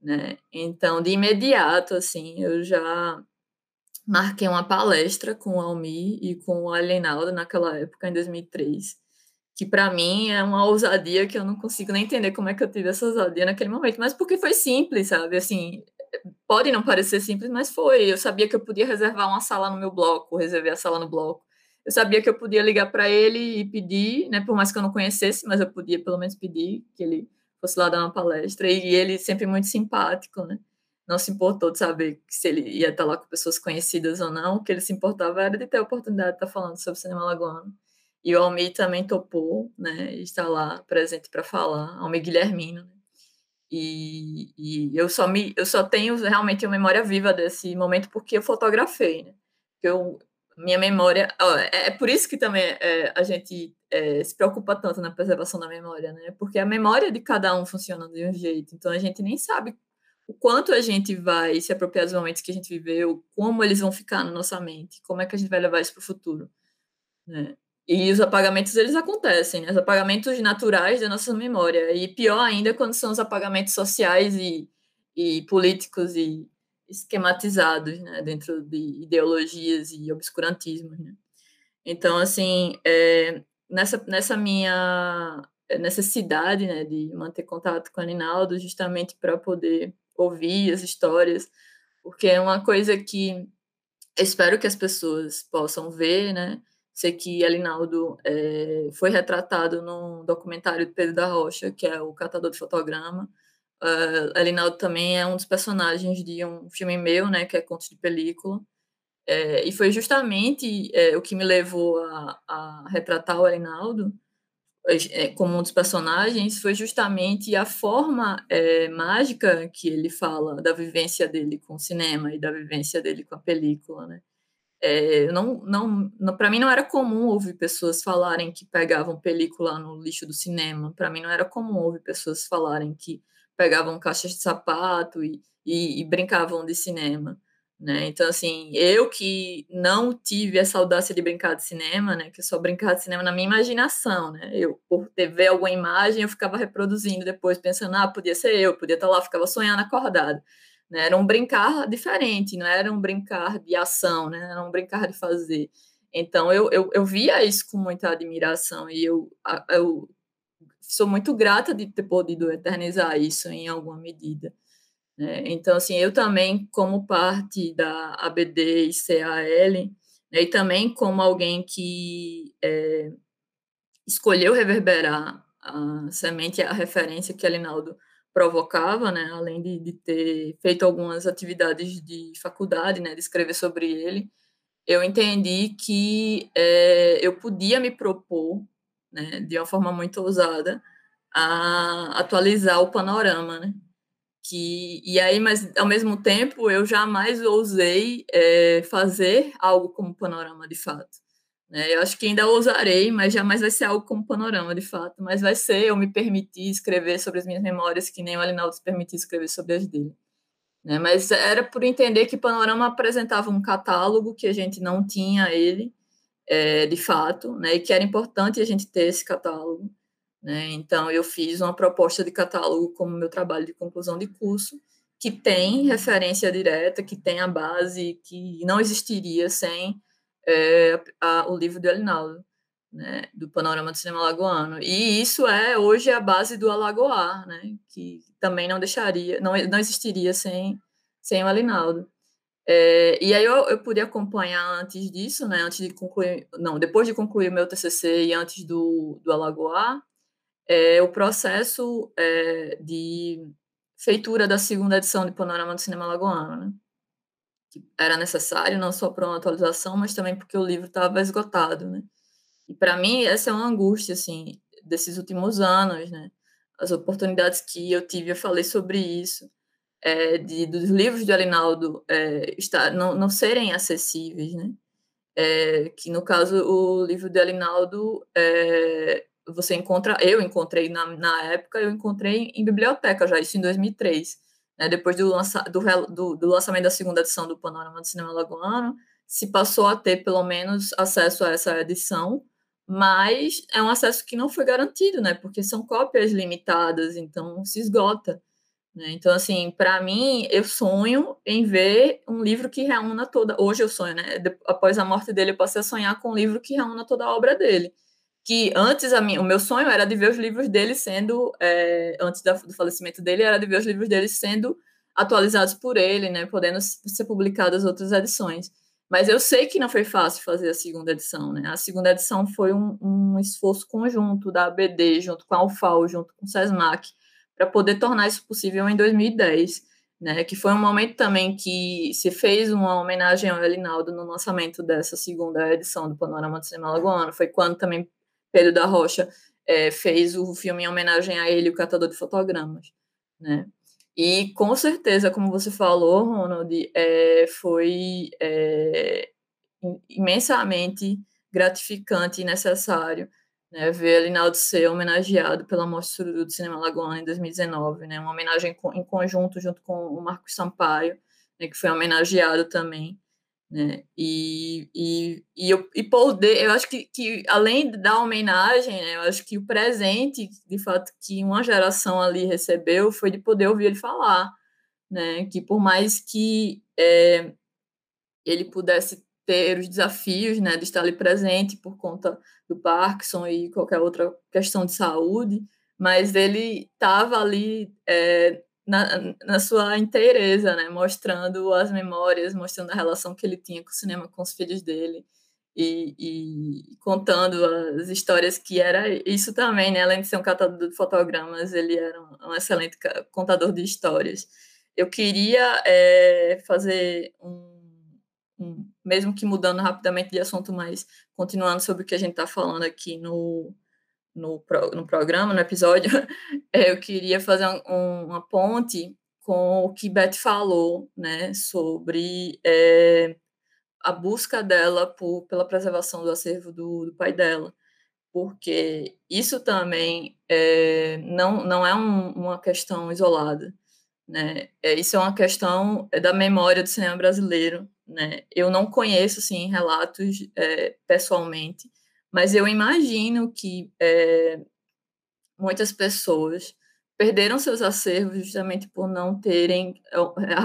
né? Então, de imediato, assim, eu já marquei uma palestra com o Almi e com o Alenaldo naquela época, em 2003, que para mim é uma ousadia que eu não consigo nem entender como é que eu tive essa ousadia naquele momento, mas porque foi simples, sabe? Assim, pode não parecer simples, mas foi. Eu sabia que eu podia reservar uma sala no meu bloco, reservei a sala no bloco. Eu sabia que eu podia ligar para ele e pedir, né? Por mais que eu não conhecesse, mas eu podia pelo menos pedir que ele fosse lá dar uma palestra, e ele sempre muito simpático, né? Não se importou de saber se ele ia estar lá com pessoas conhecidas ou não, o que ele se importava era de ter a oportunidade de estar falando sobre cinema lagoano. E o Almir também topou, né, estar lá presente para falar, Almir Guilhermino, né? E, e, eu só me eu só tenho realmente uma memória viva desse momento porque eu fotografei, né? Eu minha memória. É, é, por isso que também é, a gente é, se preocupa tanto na preservação da memória, né? Porque a memória de cada um funciona de um jeito. Então a gente nem sabe o quanto a gente vai se apropriar dos momentos que a gente viveu, como eles vão ficar na nossa mente, como é que a gente vai levar isso para o futuro, né? E os apagamentos, eles acontecem, né? Os apagamentos naturais da nossa memória. E pior ainda quando são os apagamentos sociais e, e políticos e esquematizados, né? Dentro de ideologias e obscurantismos, né? Então, assim, é, nessa, nessa minha necessidade, né? De manter contato com o Aninaldo, justamente para poder ouvir as histórias, porque é uma coisa que espero que as pessoas possam ver, né? Sei que Alinaldo é, foi retratado num documentário de Pedro da Rocha, que é o Catador de Fotograma. Uh, Alinaldo também é um dos personagens de um filme meu, né, que é Contos de Película. É, e foi justamente é, o que me levou a, a retratar o Alinaldo é, como um dos personagens foi justamente a forma é, mágica que ele fala da vivência dele com o cinema e da vivência dele com a película, né? É, não, não, não para mim não era comum ouvir pessoas falarem que pegavam película no lixo do cinema. Para mim não era comum ouvir pessoas falarem que pegavam caixas de sapato e, e, e brincavam de cinema. Né? Então, assim, eu que não tive essa audácia de brincar de cinema, né? Que eu só brincava de cinema na minha imaginação, né? Eu, por ver alguma imagem, eu ficava reproduzindo depois, pensando, ah, podia ser eu, podia estar lá, ficava sonhando acordado. Né? Era um brincar diferente, não era um brincar de ação, né? Era um brincar de fazer. Então, eu, eu, eu via isso com muita admiração e eu, eu sou muito grata de ter podido eternizar isso em alguma medida. Né? Então, assim, eu também, como parte da ABD e CAL, né, e também como alguém que é, escolheu reverberar a semente, a referência que Alinaldo provocava, né, além de, de, ter feito algumas atividades de faculdade, né, de escrever sobre ele, eu entendi que é, eu podia me propor, né, de uma forma muito ousada, a atualizar o panorama, né, que e aí mas ao mesmo tempo eu jamais ousei é, fazer algo como panorama de fato né? eu acho que ainda ousarei mas jamais vai ser algo como panorama de fato mas vai ser eu me permitir escrever sobre as minhas memórias que nem o Alinaldo se permitiu escrever sobre as dele né? mas era por entender que panorama apresentava um catálogo que a gente não tinha ele é, de fato né? e que era importante a gente ter esse catálogo né? Então, eu fiz uma proposta de catálogo como meu trabalho de conclusão de curso, que tem referência direta, que tem a base, que não existiria sem é, a, o livro do Elinaldo, né? do Panorama do Cinema Lagoano. E isso é hoje a base do Alagoar, né? que também não deixaria, não, não existiria sem, sem o Elinaldo. É, e aí eu, eu pude acompanhar antes disso, né, antes de concluir, não, depois de concluir o meu TCC e antes do, do Alagoar, é, o processo é, de feitura da segunda edição de Panorama do Cinema Lagoano, né? Que era necessário não só para uma atualização, mas também porque o livro estava esgotado, né? E para mim essa é uma angústia assim desses últimos anos, né? As oportunidades que eu tive, eu falei sobre isso, é, de, dos livros de Alinaldo é, estar, não, não serem acessíveis, né? É, que no caso o livro de Alinaldo é, você encontra, eu encontrei na, na época, eu encontrei em biblioteca já, isso em 2003, né, depois do, lança, do, do, do, lançamento da segunda edição do Panorama do Cinema Lagoano, se passou a ter pelo menos acesso a essa edição, mas é um acesso que não foi garantido, né, porque são cópias limitadas, então se esgota. Né? Então, assim, para mim, eu sonho em ver um livro que reúna toda. Hoje eu sonho, né? Após a morte dele, eu passei a sonhar com um livro que reúna toda a obra dele que antes a minha, o meu sonho era de ver os livros dele sendo, é, antes da, do falecimento dele, era de ver os livros dele sendo atualizados por ele, né, podendo ser publicadas outras edições. Mas eu sei que não foi fácil fazer a segunda edição, né? A segunda edição foi um, um esforço conjunto da ABD, junto com a UFAO, junto com o SESMAC, para poder tornar isso possível em 2010, né? Que foi um momento também que se fez uma homenagem ao Elinaldo no lançamento dessa segunda edição do Panorama do Cinema Lagoano. Foi quando também Pedro da Rocha é, fez o filme em homenagem a ele, o catador de fotogramas, né? E com certeza, como você falou, Ronald, é, foi é, imensamente gratificante e necessário né, ver Linaldo ser homenageado pela Mostra do Cinema Lagoano em 2019, né, uma homenagem em conjunto junto com o Marcos Sampaio, né, que foi homenageado também né? E, e, e, eu, e poder, eu acho que, que além da homenagem, né, eu acho que o presente, de fato, que uma geração ali recebeu foi de poder ouvir ele falar, né? Que por mais que é, ele pudesse ter os desafios, né, de estar ali presente por conta do Parkinson e qualquer outra questão de saúde, mas ele estava ali é, na, na sua inteireza, né? Mostrando as memórias, mostrando a relação que ele tinha com o cinema, com os filhos dele. E, e, contando as histórias que era isso também, né? Além de ser um catador de fotogramas, ele era um, um excelente contador de histórias. Eu queria é, fazer um, um, mesmo que mudando rapidamente de assunto, mas continuando sobre o que a gente está falando aqui no, no, no programa, no episódio, eu queria fazer um, uma ponte com o que Beth falou, né, sobre é, a busca dela por, pela preservação do acervo do, do pai dela, porque isso também é, não, não é um, uma questão isolada, né, é, isso é uma questão da memória do cinema brasileiro, né, eu não conheço, assim, relatos pessoalmente, mas eu imagino que é, muitas pessoas perderam seus acervos justamente por não terem é,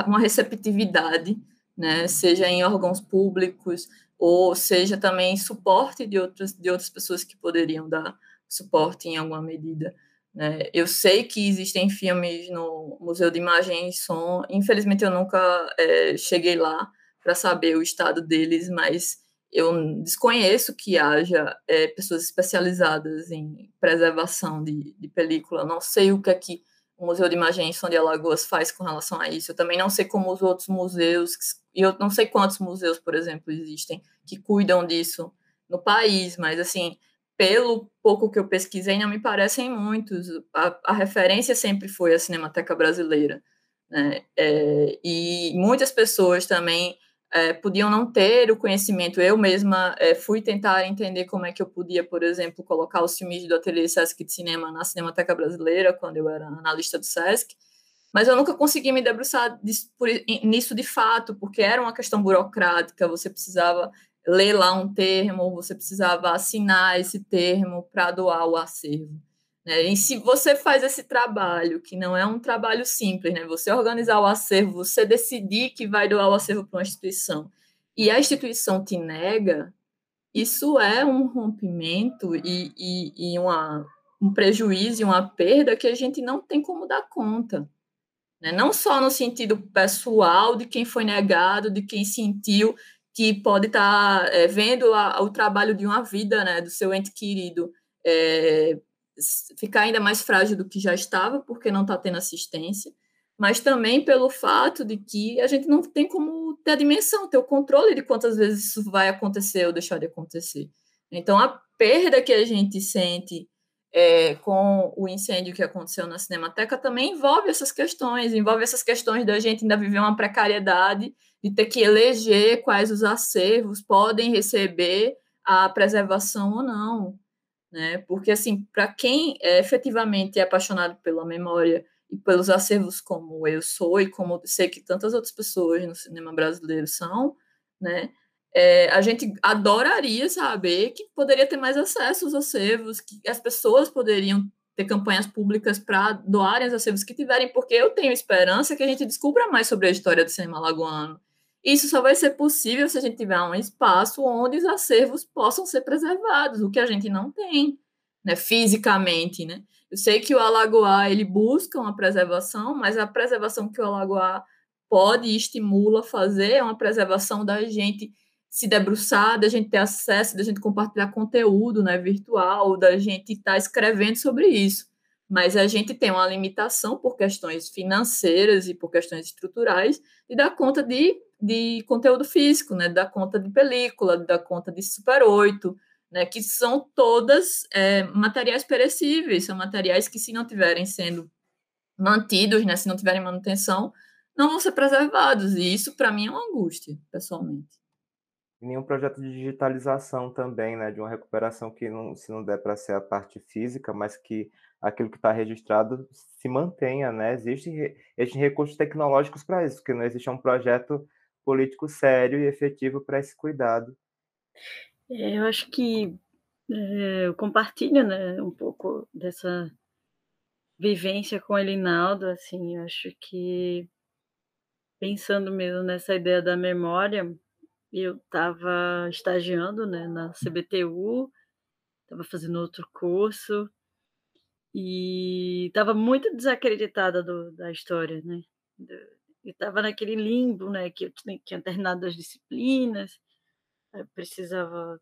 uma receptividade, né, seja em órgãos públicos ou seja também suporte de outras de outras pessoas que poderiam dar suporte em alguma medida. Né? Eu sei que existem filmes no Museu de Imagem e Som, infelizmente eu nunca é, cheguei lá para saber o estado deles, mas eu desconheço que haja é, pessoas especializadas em preservação de, de película. Não sei o que é que o Museu de Imagem São de Alagoas faz com relação a isso. Eu também não sei como os outros museus, e eu não sei quantos museus, por exemplo, existem que cuidam disso no país, mas assim, pelo pouco que eu pesquisei, não me parecem muitos. A, a referência sempre foi a Cinemateca Brasileira. Né? É, e muitas pessoas também é, podiam não ter o conhecimento. Eu mesma é, fui tentar entender como é que eu podia, por exemplo, colocar os filmes do Ateliê Sesc de Cinema na Cinemateca Brasileira, quando eu era analista do Sesc, mas eu nunca consegui me debruçar nisso de fato, porque era uma questão burocrática, você precisava ler lá um termo, você precisava assinar esse termo para doar o acervo. Né? E se você faz esse trabalho, que não é um trabalho simples, né? você organizar o acervo, você decidir que vai doar o acervo para uma instituição, e a instituição te nega, isso é um rompimento e, e, e uma, um prejuízo e uma perda que a gente não tem como dar conta. Né? Não só no sentido pessoal de quem foi negado, de quem sentiu que pode estar tá, é, vendo a, o trabalho de uma vida né, do seu ente querido é, ficar ainda mais frágil do que já estava, porque não está tendo assistência, mas também pelo fato de que a gente não tem como ter a dimensão, ter o controle de quantas vezes isso vai acontecer ou deixar de acontecer. Então, a perda que a gente sente é, com o incêndio que aconteceu na Cinemateca também envolve essas questões, envolve essas questões da gente ainda viver uma precariedade, de ter que eleger quais os acervos podem receber a preservação ou não né? Porque assim, para quem é, efetivamente é apaixonado pela memória e pelos acervos como eu sou e como sei que tantas outras pessoas no cinema brasileiro são, né? É, a gente adoraria saber que poderia ter mais acesso aos acervos, que as pessoas poderiam ter campanhas públicas para doarem os acervos que tiverem, porque eu tenho esperança que a gente descubra mais sobre a história do cinema lagoano isso só vai ser possível se a gente tiver um espaço onde os acervos possam ser preservados, o que a gente não tem, né, fisicamente, né? Eu sei que o Alagoá, ele busca uma preservação, mas a preservação que o Alagoá pode e estimula fazer é uma preservação da gente se debruçar, da gente ter acesso, da gente compartilhar conteúdo né, virtual, da gente estar tá escrevendo sobre isso. Mas a gente tem uma limitação por questões financeiras e por questões estruturais de dar conta de de conteúdo físico, né, da conta de película, da conta de Super 8, né, que são todas é, materiais perecíveis, são materiais que, se não tiverem sendo mantidos, né, se não tiverem manutenção, não vão ser preservados. E isso, para mim, é uma angústia, pessoalmente. E nenhum projeto de digitalização também, né, de uma recuperação que, não, se não der para ser a parte física, mas que aquilo que está registrado se mantenha, né? Existem, existem recursos tecnológicos para isso, porque não existe um projeto político sério e efetivo para esse cuidado. É, eu acho que é, eu compartilho né, um pouco dessa vivência com Elinaldo, assim, eu acho que pensando mesmo nessa ideia da memória, eu estava estagiando né, na CBTU, estava fazendo outro curso e estava muito desacreditada do, da história, né? E estava naquele limbo, né? Que eu tinha terminado as disciplinas, precisava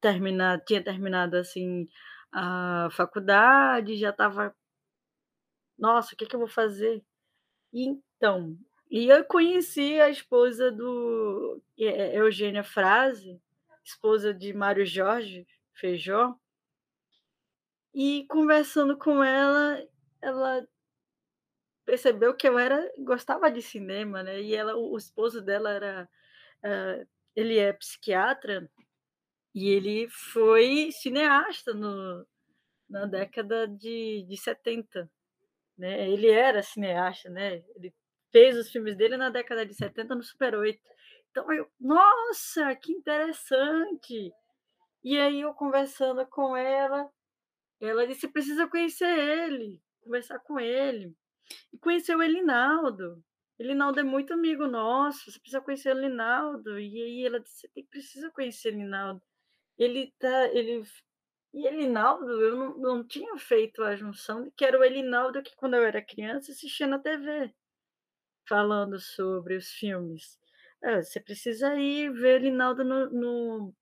terminar, tinha terminado assim a faculdade, já estava, nossa, o que, que eu vou fazer? E então, e eu conheci a esposa do é, é, Eugênia Frase, esposa de Mário Jorge Feijó, e conversando com ela, ela percebeu que eu era gostava de cinema, né? E ela, o, o esposo dela era, uh, ele é psiquiatra e ele foi cineasta no, na década de, de 70, né? Ele era cineasta, né? Ele fez os filmes dele na década de 70 no Super 8. Então eu, nossa, que interessante! E aí eu conversando com ela, ela disse: precisa conhecer ele, conversar com ele. E conhecer o Elinaldo. Elinaldo é muito amigo nosso, você precisa conhecer o Elinaldo. E aí ela disse: você precisa conhecer o Elinaldo. Ele tá. Ele... E Elinaldo, eu não, não tinha feito a junção de que era o Elinaldo que, quando eu era criança, assistia na TV falando sobre os filmes. É, você precisa ir ver Linaldo no, no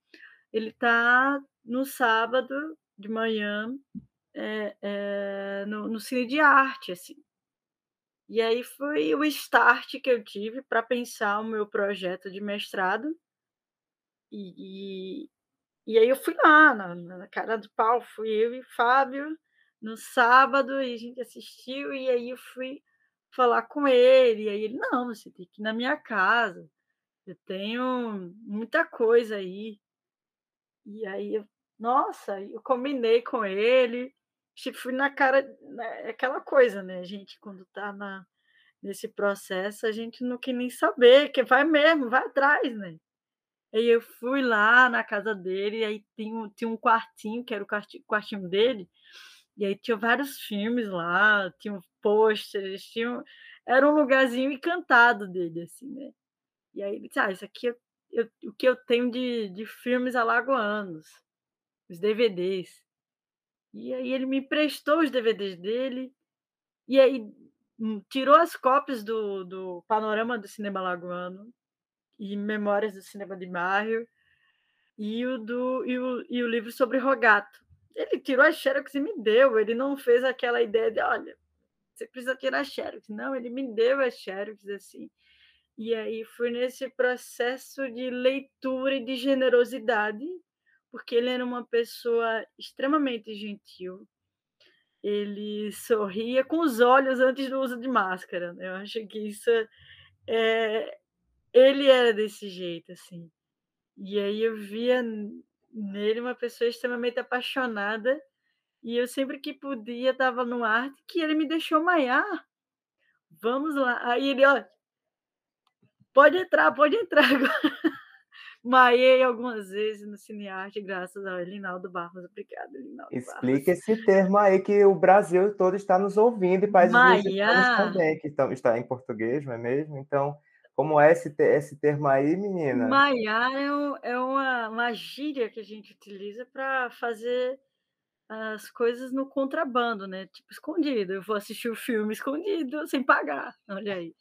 ele está no sábado de manhã é, é, no, no, cine de arte, assim. E aí foi o start que eu tive para pensar o meu projeto de mestrado. E, e, e aí eu fui lá, na, na, cara do pau, fui eu e Fábio no sábado, e a gente assistiu, e aí eu fui falar com ele. E aí ele, não, você tem que ir na minha casa. Eu tenho muita coisa aí. E aí, eu, nossa, eu combinei com ele. Fui na cara, né, aquela coisa, né, gente, quando tá na, nesse processo, a gente não quer nem saber, que vai mesmo, vai atrás, né? Aí eu fui lá na casa dele, e aí tinha, tinha um quartinho, que era o quartinho dele, e aí tinha vários filmes lá, tinha pôsteres, tinha... era um lugarzinho encantado dele, assim, né? E aí ele disse, ah, isso aqui é eu, o que eu tenho de, de filmes alagoanos, os DVDs. E aí ele me emprestou os DVDs dele, e aí hum, tirou as cópias do, do Panorama do Cinema Alagoano e Memórias do Cinema de Bairro e o, do, e o, e o livro sobre Rogato ele tirou a Xerox e me deu. Ele não fez aquela ideia de, olha, você precisa tirar a Xerox. Não, ele me deu a Xerox assim. E aí foi nesse processo de leitura e de generosidade, porque ele era uma pessoa extremamente gentil. Ele sorria com os olhos antes do uso de máscara. Né? Eu acho que isso é... ele era desse jeito assim. E aí eu via nele uma pessoa extremamente apaixonada e eu sempre que podia estava no arte que ele me deixou maiar. Vamos lá. Aí ele, ó, pode entrar, pode entrar agora. Maiei algumas vezes no Cinearte, graças ao Linaldo Barros. Obrigada, Linaldo Explica Barros. esse termo aí que o Brasil todo está nos ouvindo e países vizinhos também, que estão, está em português, não é mesmo? Então, como é esse, esse termo aí, menina? Maiar é, é uma, uma gíria que a gente utiliza para fazer as coisas no contrabando, né? Tipo, escondido. Eu vou assistir o filme escondido, sem pagar. Olha aí.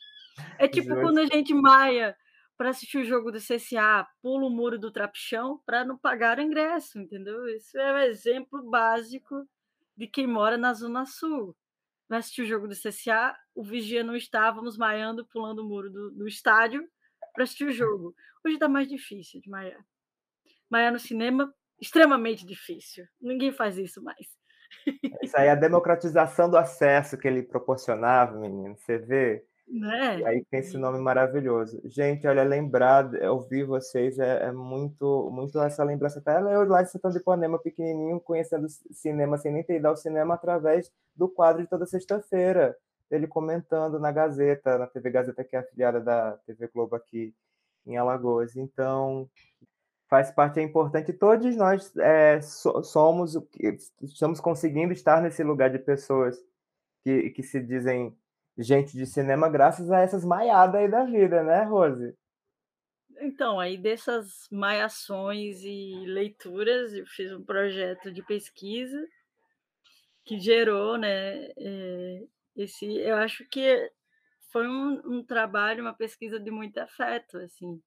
É tipo Justo. quando a gente maia para assistir o jogo do CSA, pula o muro do trapichão para não pagar o ingresso, entendeu? Isso é o exemplo básico de quem mora na Zona Sul vai assistir o jogo do CSA, o vigia não estávamos maiando, pulando o muro do, do estádio para assistir o jogo. Hoje está mais difícil de maiar. Maiar no cinema, extremamente difícil. Ninguém faz isso mais. Isso aí é a democratização do acesso que ele proporcionava, menino. Você vê né? E aí tem esse nome maravilhoso. Gente, olha, lembrar, ouvir vocês é, é muito, muito essa lembrança. Até eu lá de Santana de Ipanema, pequenininho, conhecendo cinema sem nem ter ido ao cinema através do quadro de toda sexta-feira. Ele comentando na Gazeta, na TV Gazeta, que é afiliada da TV Globo aqui. em Alagoas. Então, faz parte, é importante. Todos nós é, somos, estamos conseguindo estar nesse lugar de pessoas que, que se dizem gente de cinema graças a essas maiadas aí da vida, né, Rose? Então, aí dessas maiações e leituras, eu fiz um projeto de pesquisa que gerou, né, é, esse, eu acho que foi um, um, trabalho, uma pesquisa de muito afeto, assim.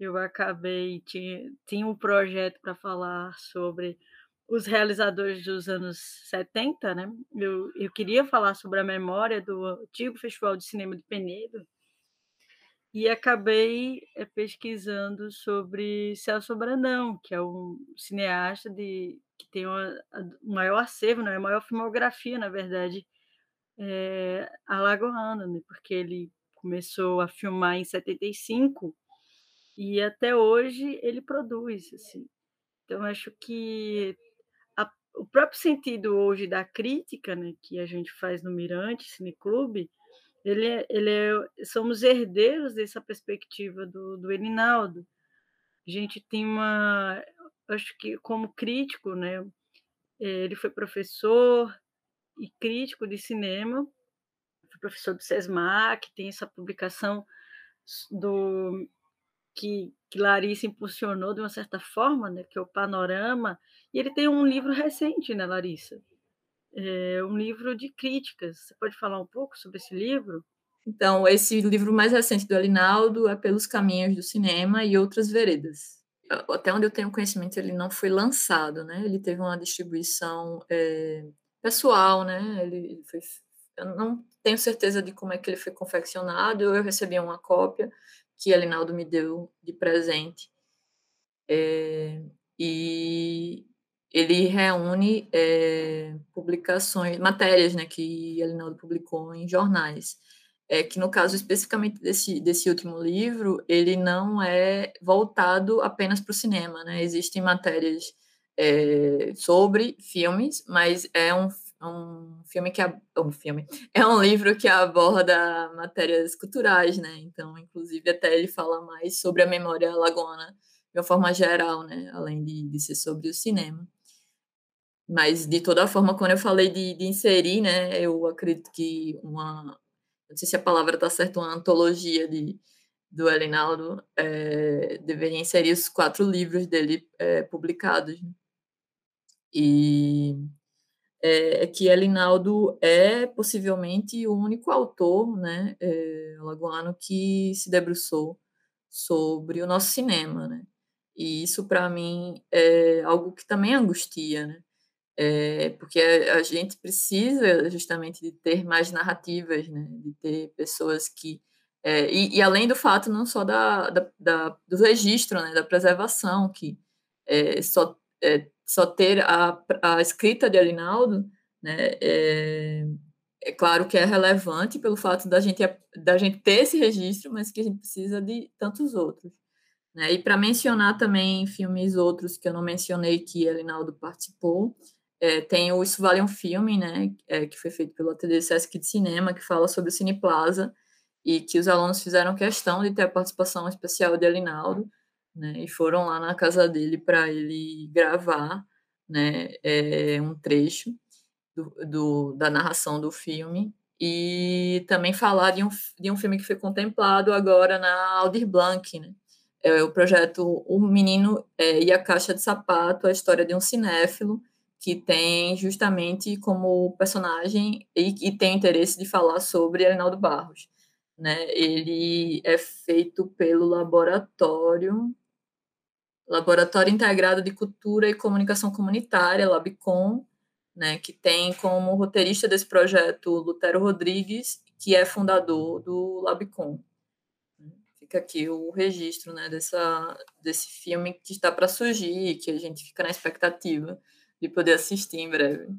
Eu acabei, tinha, tinha um projeto para falar sobre os realizadores dos anos 70, né? Eu, eu queria falar sobre a memória do antigo Festival de Cinema de Penedo, e acabei eh, pesquisando sobre Celso Brandão, que é um cineasta de, que tem o maior acervo, né, a maior filmografia, na verdade, é, alagoana, né, porque ele começou a filmar em 75 e até hoje ele produz. Assim. Então, acho que o próprio sentido hoje da crítica né, que a gente faz no Mirante Cineclube, ele, é, ele é, somos herdeiros dessa perspectiva do, do Elinaldo. A gente tem uma, acho que como crítico, né? Eh, ele foi professor e crítico de cinema, professor do SESMAC, tem essa publicação do que, que Larissa impulsionou de uma certa forma, né, que é o Panorama, e ele tem um livro recente, né, Larissa? é um livro de críticas. Você pode falar um pouco sobre esse livro? Então, esse livro mais recente do Alinaldo é Pelos Caminhos do Cinema e Outras Veredas. Até onde eu tenho conhecimento, ele não foi lançado, né? Ele teve uma distribuição é, pessoal, né? Ele foi, eu não tenho certeza de como é que ele foi confeccionado. Eu recebi uma cópia que Alinaldo me deu de presente. É, e ele reúne é, publicações, matérias, né, que Alinaldo publicou em jornais. É que no caso especificamente desse, desse último livro, ele não é voltado apenas para o cinema, né? Existem matérias é, sobre filmes, mas é um, um filme que um filme é um livro que aborda matérias culturais, né? Então, inclusive até ele fala mais sobre a memória lagoana de uma forma geral, né? Além de, de ser sobre o cinema. Mas, de toda forma, quando eu falei de, de inserir, né, eu acredito que uma, não sei se a palavra está certa, uma antologia de, do Elinaldo é, deveria inserir os quatro livros dele é, publicados. Né? E é, é, que Elinaldo é possivelmente o único autor né, é, alagoano que se debruçou sobre o nosso cinema. Né? E isso, para mim, é algo que também angustia, né? é, porque a, a, gente precisa justamente de ter mais narrativas, né? de ter pessoas que. É, e, e, além do fato não só da, da, da do registro, né? da preservação, que é, só, é, só ter a, a escrita de Alinaldo, né? É, é, claro que é relevante pelo fato da gente, da gente ter esse registro, mas que a gente precisa de tantos outros. Né? E para mencionar também filmes outros que eu não mencionei que Alinaldo participou, é, tem o Isso Vale um Filme, né, é, que foi feito pelo ATD Sesc de Cinema, que fala sobre o Cine Plaza, e que os alunos fizeram questão de ter a participação especial de Alinaldo, né, e foram lá na casa dele para ele gravar né, é, um trecho do, do, da narração do filme, e também falar de um, de um filme que foi contemplado agora na Aldir Blanc, né, é o projeto O Menino é, e a Caixa de Sapato, a história de um cinéfilo, que tem justamente como personagem e, e tem interesse de falar sobre Arnaldo Barros. Né? Ele é feito pelo laboratório Laboratório Integrado de Cultura e Comunicação Comunitária, Labicom, né, que tem como roteirista desse projeto Lutero Rodrigues, que é fundador do Labicom. Fica aqui o registro né, dessa, desse filme que está para surgir, que a gente fica na expectativa de poder assistir em breve.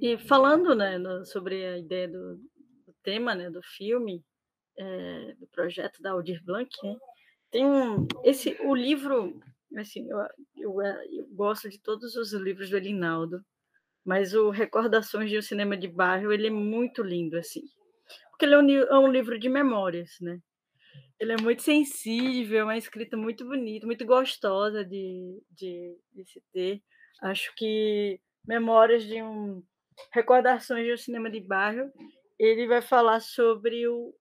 E falando né, no, sobre a ideia do, tema né, do filme, é, do projeto da Aldir Blanc, né, tem um, esse, o livro, assim, eu, eu, eu, gosto de todos os livros do Elinaldo, mas o Recordações de um Cinema de Bairro, ele é muito lindo, assim, porque ele é um, é um livro de memórias, né? ele é muito sensível, é uma escrita muito bonita, muito gostosa de, de, de se ter. Acho que Memórias de um Recordações de um Cinema de Bairro, ele vai falar sobre o,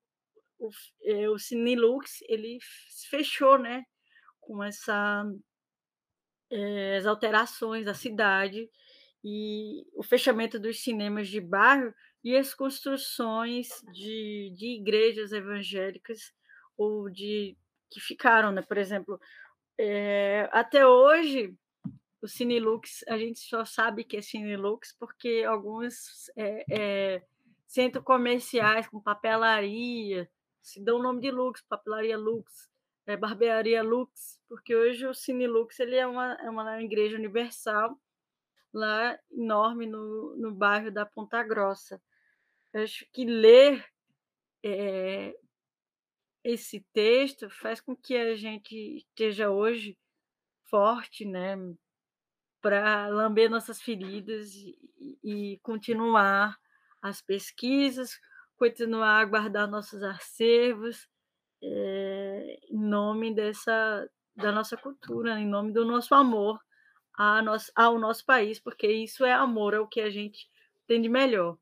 o, é, o Cinelux, ele fechou, né, com essa, é, as alterações da cidade e o fechamento dos cinemas de bairro e as construções de, de igrejas evangélicas ou de que ficaram, né? Por exemplo, é, até hoje o Cinelux a gente só sabe que é Cinelux porque alguns é, é, centros comerciais com papelaria se dão o nome de Lux, papelaria Lux, é, barbearia Lux, porque hoje o Cinelux ele é uma, é uma igreja universal lá enorme no, no bairro da Ponta Grossa. Eu acho que ler é, esse texto faz com que a gente esteja hoje forte, né, para lamber nossas feridas e, e, continuar as pesquisas, continuar a guardar nossos acervos é, em nome dessa da nossa cultura, em nome do nosso amor a nosso, ao nosso país, porque isso é amor, é o que a gente tem de melhor.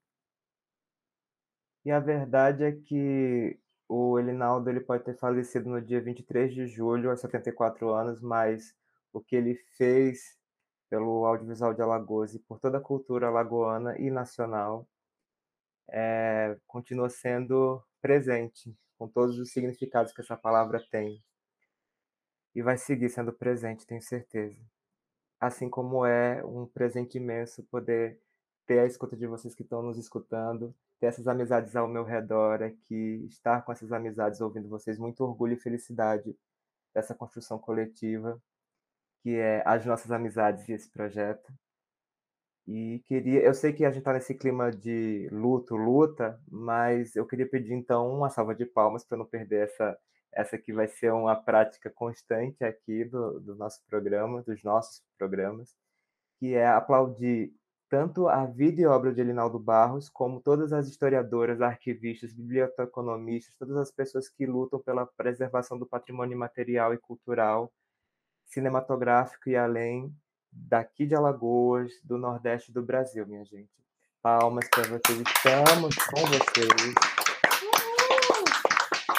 E a verdade é que o Elinaldo ele pode ter falecido no dia 23 de julho, aos 74 anos, mas o que ele fez pelo audiovisual de Alagoas e por toda a cultura alagoana e nacional é, continua sendo presente, com todos os significados que essa palavra tem. E vai seguir sendo presente, tenho certeza. Assim como é um presente imenso poder ter a escuta de vocês que estão nos escutando, ter essas amizades ao meu redor aqui, estar com essas amizades ouvindo vocês, muito orgulho e felicidade dessa construção coletiva, que é as nossas amizades e esse projeto. E queria, eu sei que a gente está nesse clima de luto, luta, mas eu queria pedir então uma salva de palmas para não perder essa essa que vai ser uma prática constante aqui do, do nosso programa, dos nossos programas, que é aplaudir tanto a vida e obra de Elinaldo Barros, como todas as historiadoras, arquivistas, biblioteconomistas, todas as pessoas que lutam pela preservação do patrimônio material e cultural, cinematográfico e além, daqui de Alagoas, do Nordeste do Brasil, minha gente. Palmas para vocês, estamos com vocês.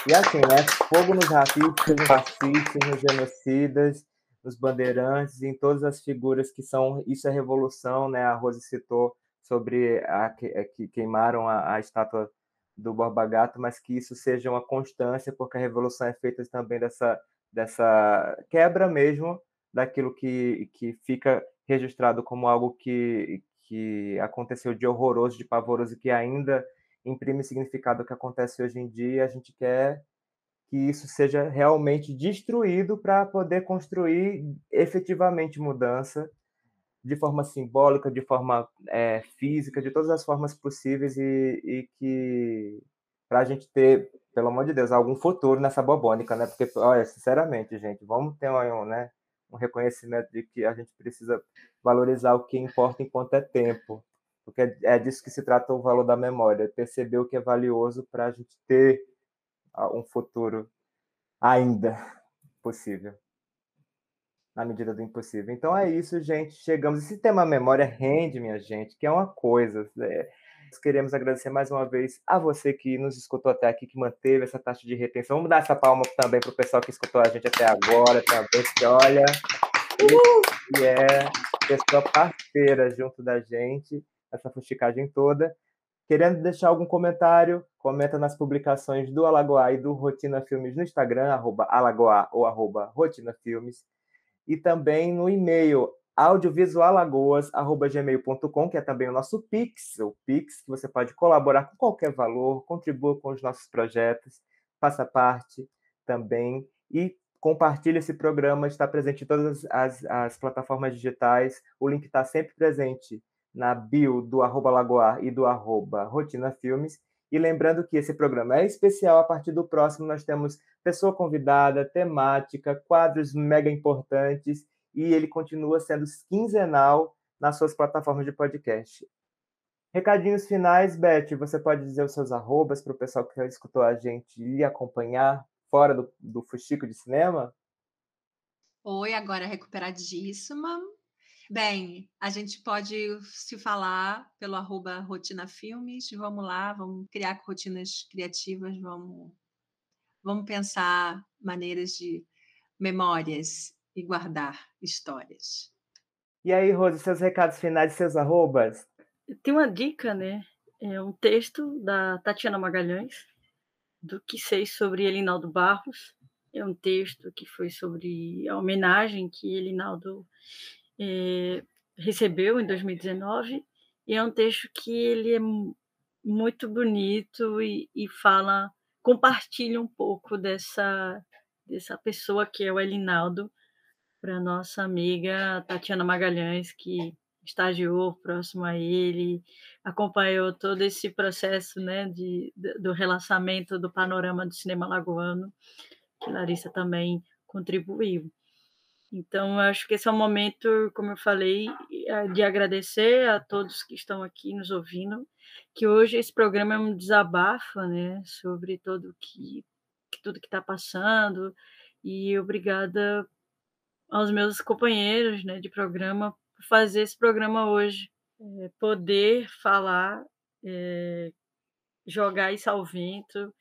E assim, né? Fogo nos racistas, nos racistas, nos genocidas, nos bandeirantes, em todas as figuras que são. Isso é revolução, né? A Rose citou sobre a que, é, que queimaram a, a estátua do Borba Gato, mas que isso seja uma constância, porque a revolução é feita também dessa, dessa quebra mesmo daquilo que, que fica registrado como algo que, que aconteceu de horroroso, de pavoroso que ainda imprime significado que acontece hoje em dia. A gente quer que isso seja realmente destruído para poder construir efetivamente mudança de forma simbólica, de forma é, física, de todas as formas possíveis e, e que para a gente ter, pelo amor de Deus, algum futuro nessa bobônica, né? Porque, olha, sinceramente, gente, vamos ter um, né, um reconhecimento de que a gente precisa valorizar o que importa enquanto é tempo, porque é, disso que se trata o valor da memória, perceber o que é valioso para a gente ter um futuro ainda possível. Na medida do impossível. Então é isso, gente. Chegamos. Esse tema memória rende, minha gente, que é uma coisa. É... Nós queremos agradecer mais uma vez a você que nos escutou até aqui, que manteve essa taxa de retenção. Vamos dar essa palma também para o pessoal que escutou a gente até agora, também, que olha, e é pessoa parceira junto da gente, essa fusticagem toda. Querendo deixar algum comentário, comenta nas publicações do Alagoá e do Rotina Filmes no Instagram, arroba Alagoá ou arroba Rotina Filmes. E também no e-mail audiovisualagoas.gmail.com, que é também o nosso Pix, o Pix, que você pode colaborar com qualquer valor, contribua com os nossos projetos, faça parte também e compartilhe esse programa, está presente em todas as, as plataformas digitais, o link está sempre presente na bio do arroba Lagoar e do arroba Rotina Filmes. E lembrando que esse programa é especial, a partir do próximo nós temos pessoa convidada, temática, quadros mega importantes e ele continua sendo quinzenal nas suas plataformas de podcast. Recadinhos finais, Beth, você pode dizer os seus arrobas para o pessoal que escutou a gente e acompanhar, fora do, do fuxico de cinema? Oi, agora recuperadíssima. Bem, a gente pode se falar pelo arroba Rotina Filmes. Vamos lá, vamos criar rotinas criativas, vamos, vamos pensar maneiras de memórias e guardar histórias. E aí, Rose, seus recados finais e seus arrobas? Tem uma dica, né? É um texto da Tatiana Magalhães, do que sei sobre Elinaldo Barros. É um texto que foi sobre a homenagem que Elinaldo é, recebeu em 2019, e é um texto que ele é muito bonito e, e fala, compartilha um pouco dessa, dessa pessoa que é o Elinaldo, para nossa amiga Tatiana Magalhães, que estagiou próximo a ele, acompanhou todo esse processo né, de, do relançamento do panorama do cinema lagoano, que Larissa também contribuiu. Então, acho que esse é um momento, como eu falei, eh, de agradecer a todos que estão aqui nos ouvindo, que hoje esse programa é um desabafo, né, sobre todo que, tudo que está passando, e obrigada aos meus companheiros, né, de programa por fazer esse programa hoje, é, poder falar, é, jogar isso ao vento,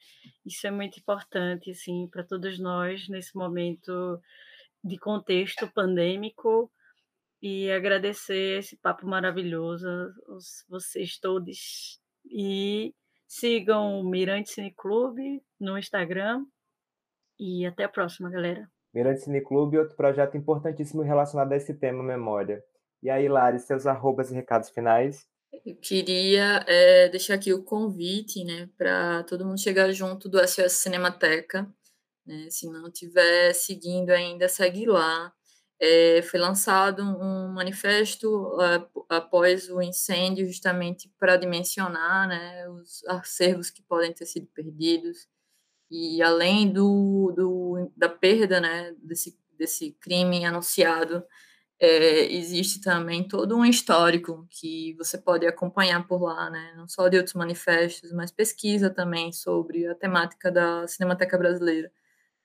isso é muito importante, assim, para todos nós nesse momento de contexto pandêmico. E agradecer esse papo maravilhoso vocês todos. E sigam o Mirante Cine Clube no Instagram. E até a próxima, galera. Mirante Cine Clube, outro projeto importantíssimo relacionado a esse tema memória. E aí, Lari, seus arrobas e recados finais? Eu queria é, deixar aqui o convite, né, para todo mundo chegar junto do SOS Cinemateca. Né? Se não estiver seguindo ainda, segue lá. É, foi lançado um manifesto uh, após o incêndio, justamente para dimensionar né, os acervos que podem ter sido perdidos. E além do, do da perda né, desse, desse crime anunciado, é, existe também todo um histórico que você pode acompanhar por lá, né? não só de outros manifestos, mas pesquisa também sobre a temática da Cinemateca Brasileira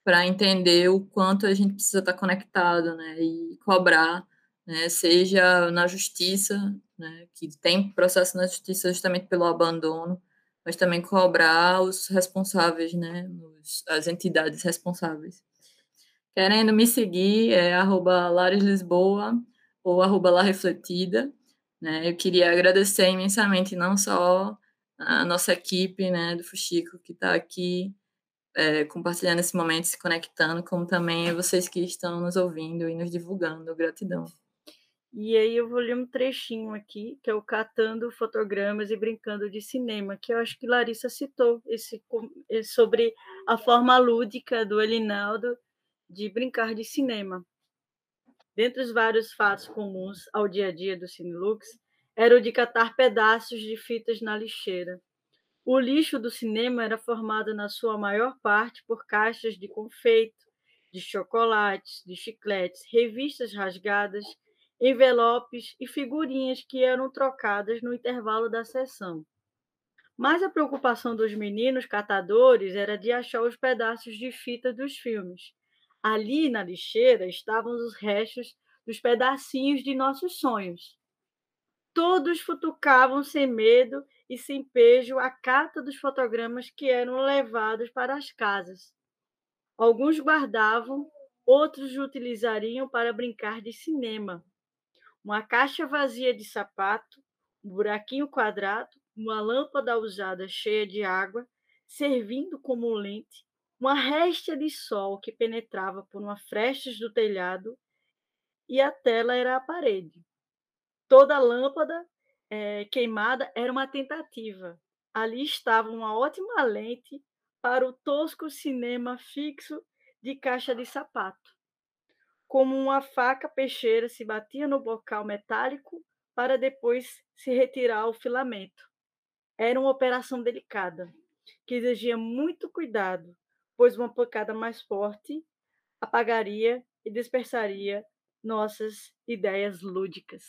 para entender o quanto a gente precisa estar conectado, né, e cobrar, né, seja na justiça, né, que tem processo na justiça justamente pelo abandono, mas também cobrar os responsáveis, né, os, as entidades responsáveis. Querendo me seguir, é arroba ou arroba Refletida, né, eu queria agradecer imensamente não só a nossa equipe, né, do Fuxico, que está aqui é, compartilhando esse momento, se conectando, como também vocês que estão nos ouvindo e nos divulgando. Gratidão. E aí eu vou ler um trechinho aqui, que é o Catando Fotogramas e Brincando de Cinema, que eu acho que Larissa citou esse, sobre a forma lúdica do Elinaldo de brincar de cinema. Dentre os vários fatos comuns ao dia a dia do Cinelux, era o de catar pedaços de fitas na lixeira. O lixo do cinema era formado, na sua maior parte, por caixas de confeito, de chocolates, de chicletes, revistas rasgadas, envelopes e figurinhas que eram trocadas no intervalo da sessão. Mas a preocupação dos meninos catadores era de achar os pedaços de fita dos filmes. Ali na lixeira estavam os restos dos pedacinhos de nossos sonhos. Todos futucavam sem medo e sem pejo a cata dos fotogramas que eram levados para as casas. Alguns guardavam, outros utilizariam para brincar de cinema. Uma caixa vazia de sapato, um buraquinho quadrado, uma lâmpada usada cheia de água, servindo como lente, uma réstia de sol que penetrava por uma fresta do telhado e a tela era a parede. Toda a lâmpada é, queimada era uma tentativa. Ali estava uma ótima lente para o tosco cinema fixo de caixa de sapato. Como uma faca peixeira se batia no bocal metálico para depois se retirar o filamento. Era uma operação delicada, que exigia muito cuidado, pois uma pancada mais forte apagaria e dispersaria nossas ideias lúdicas.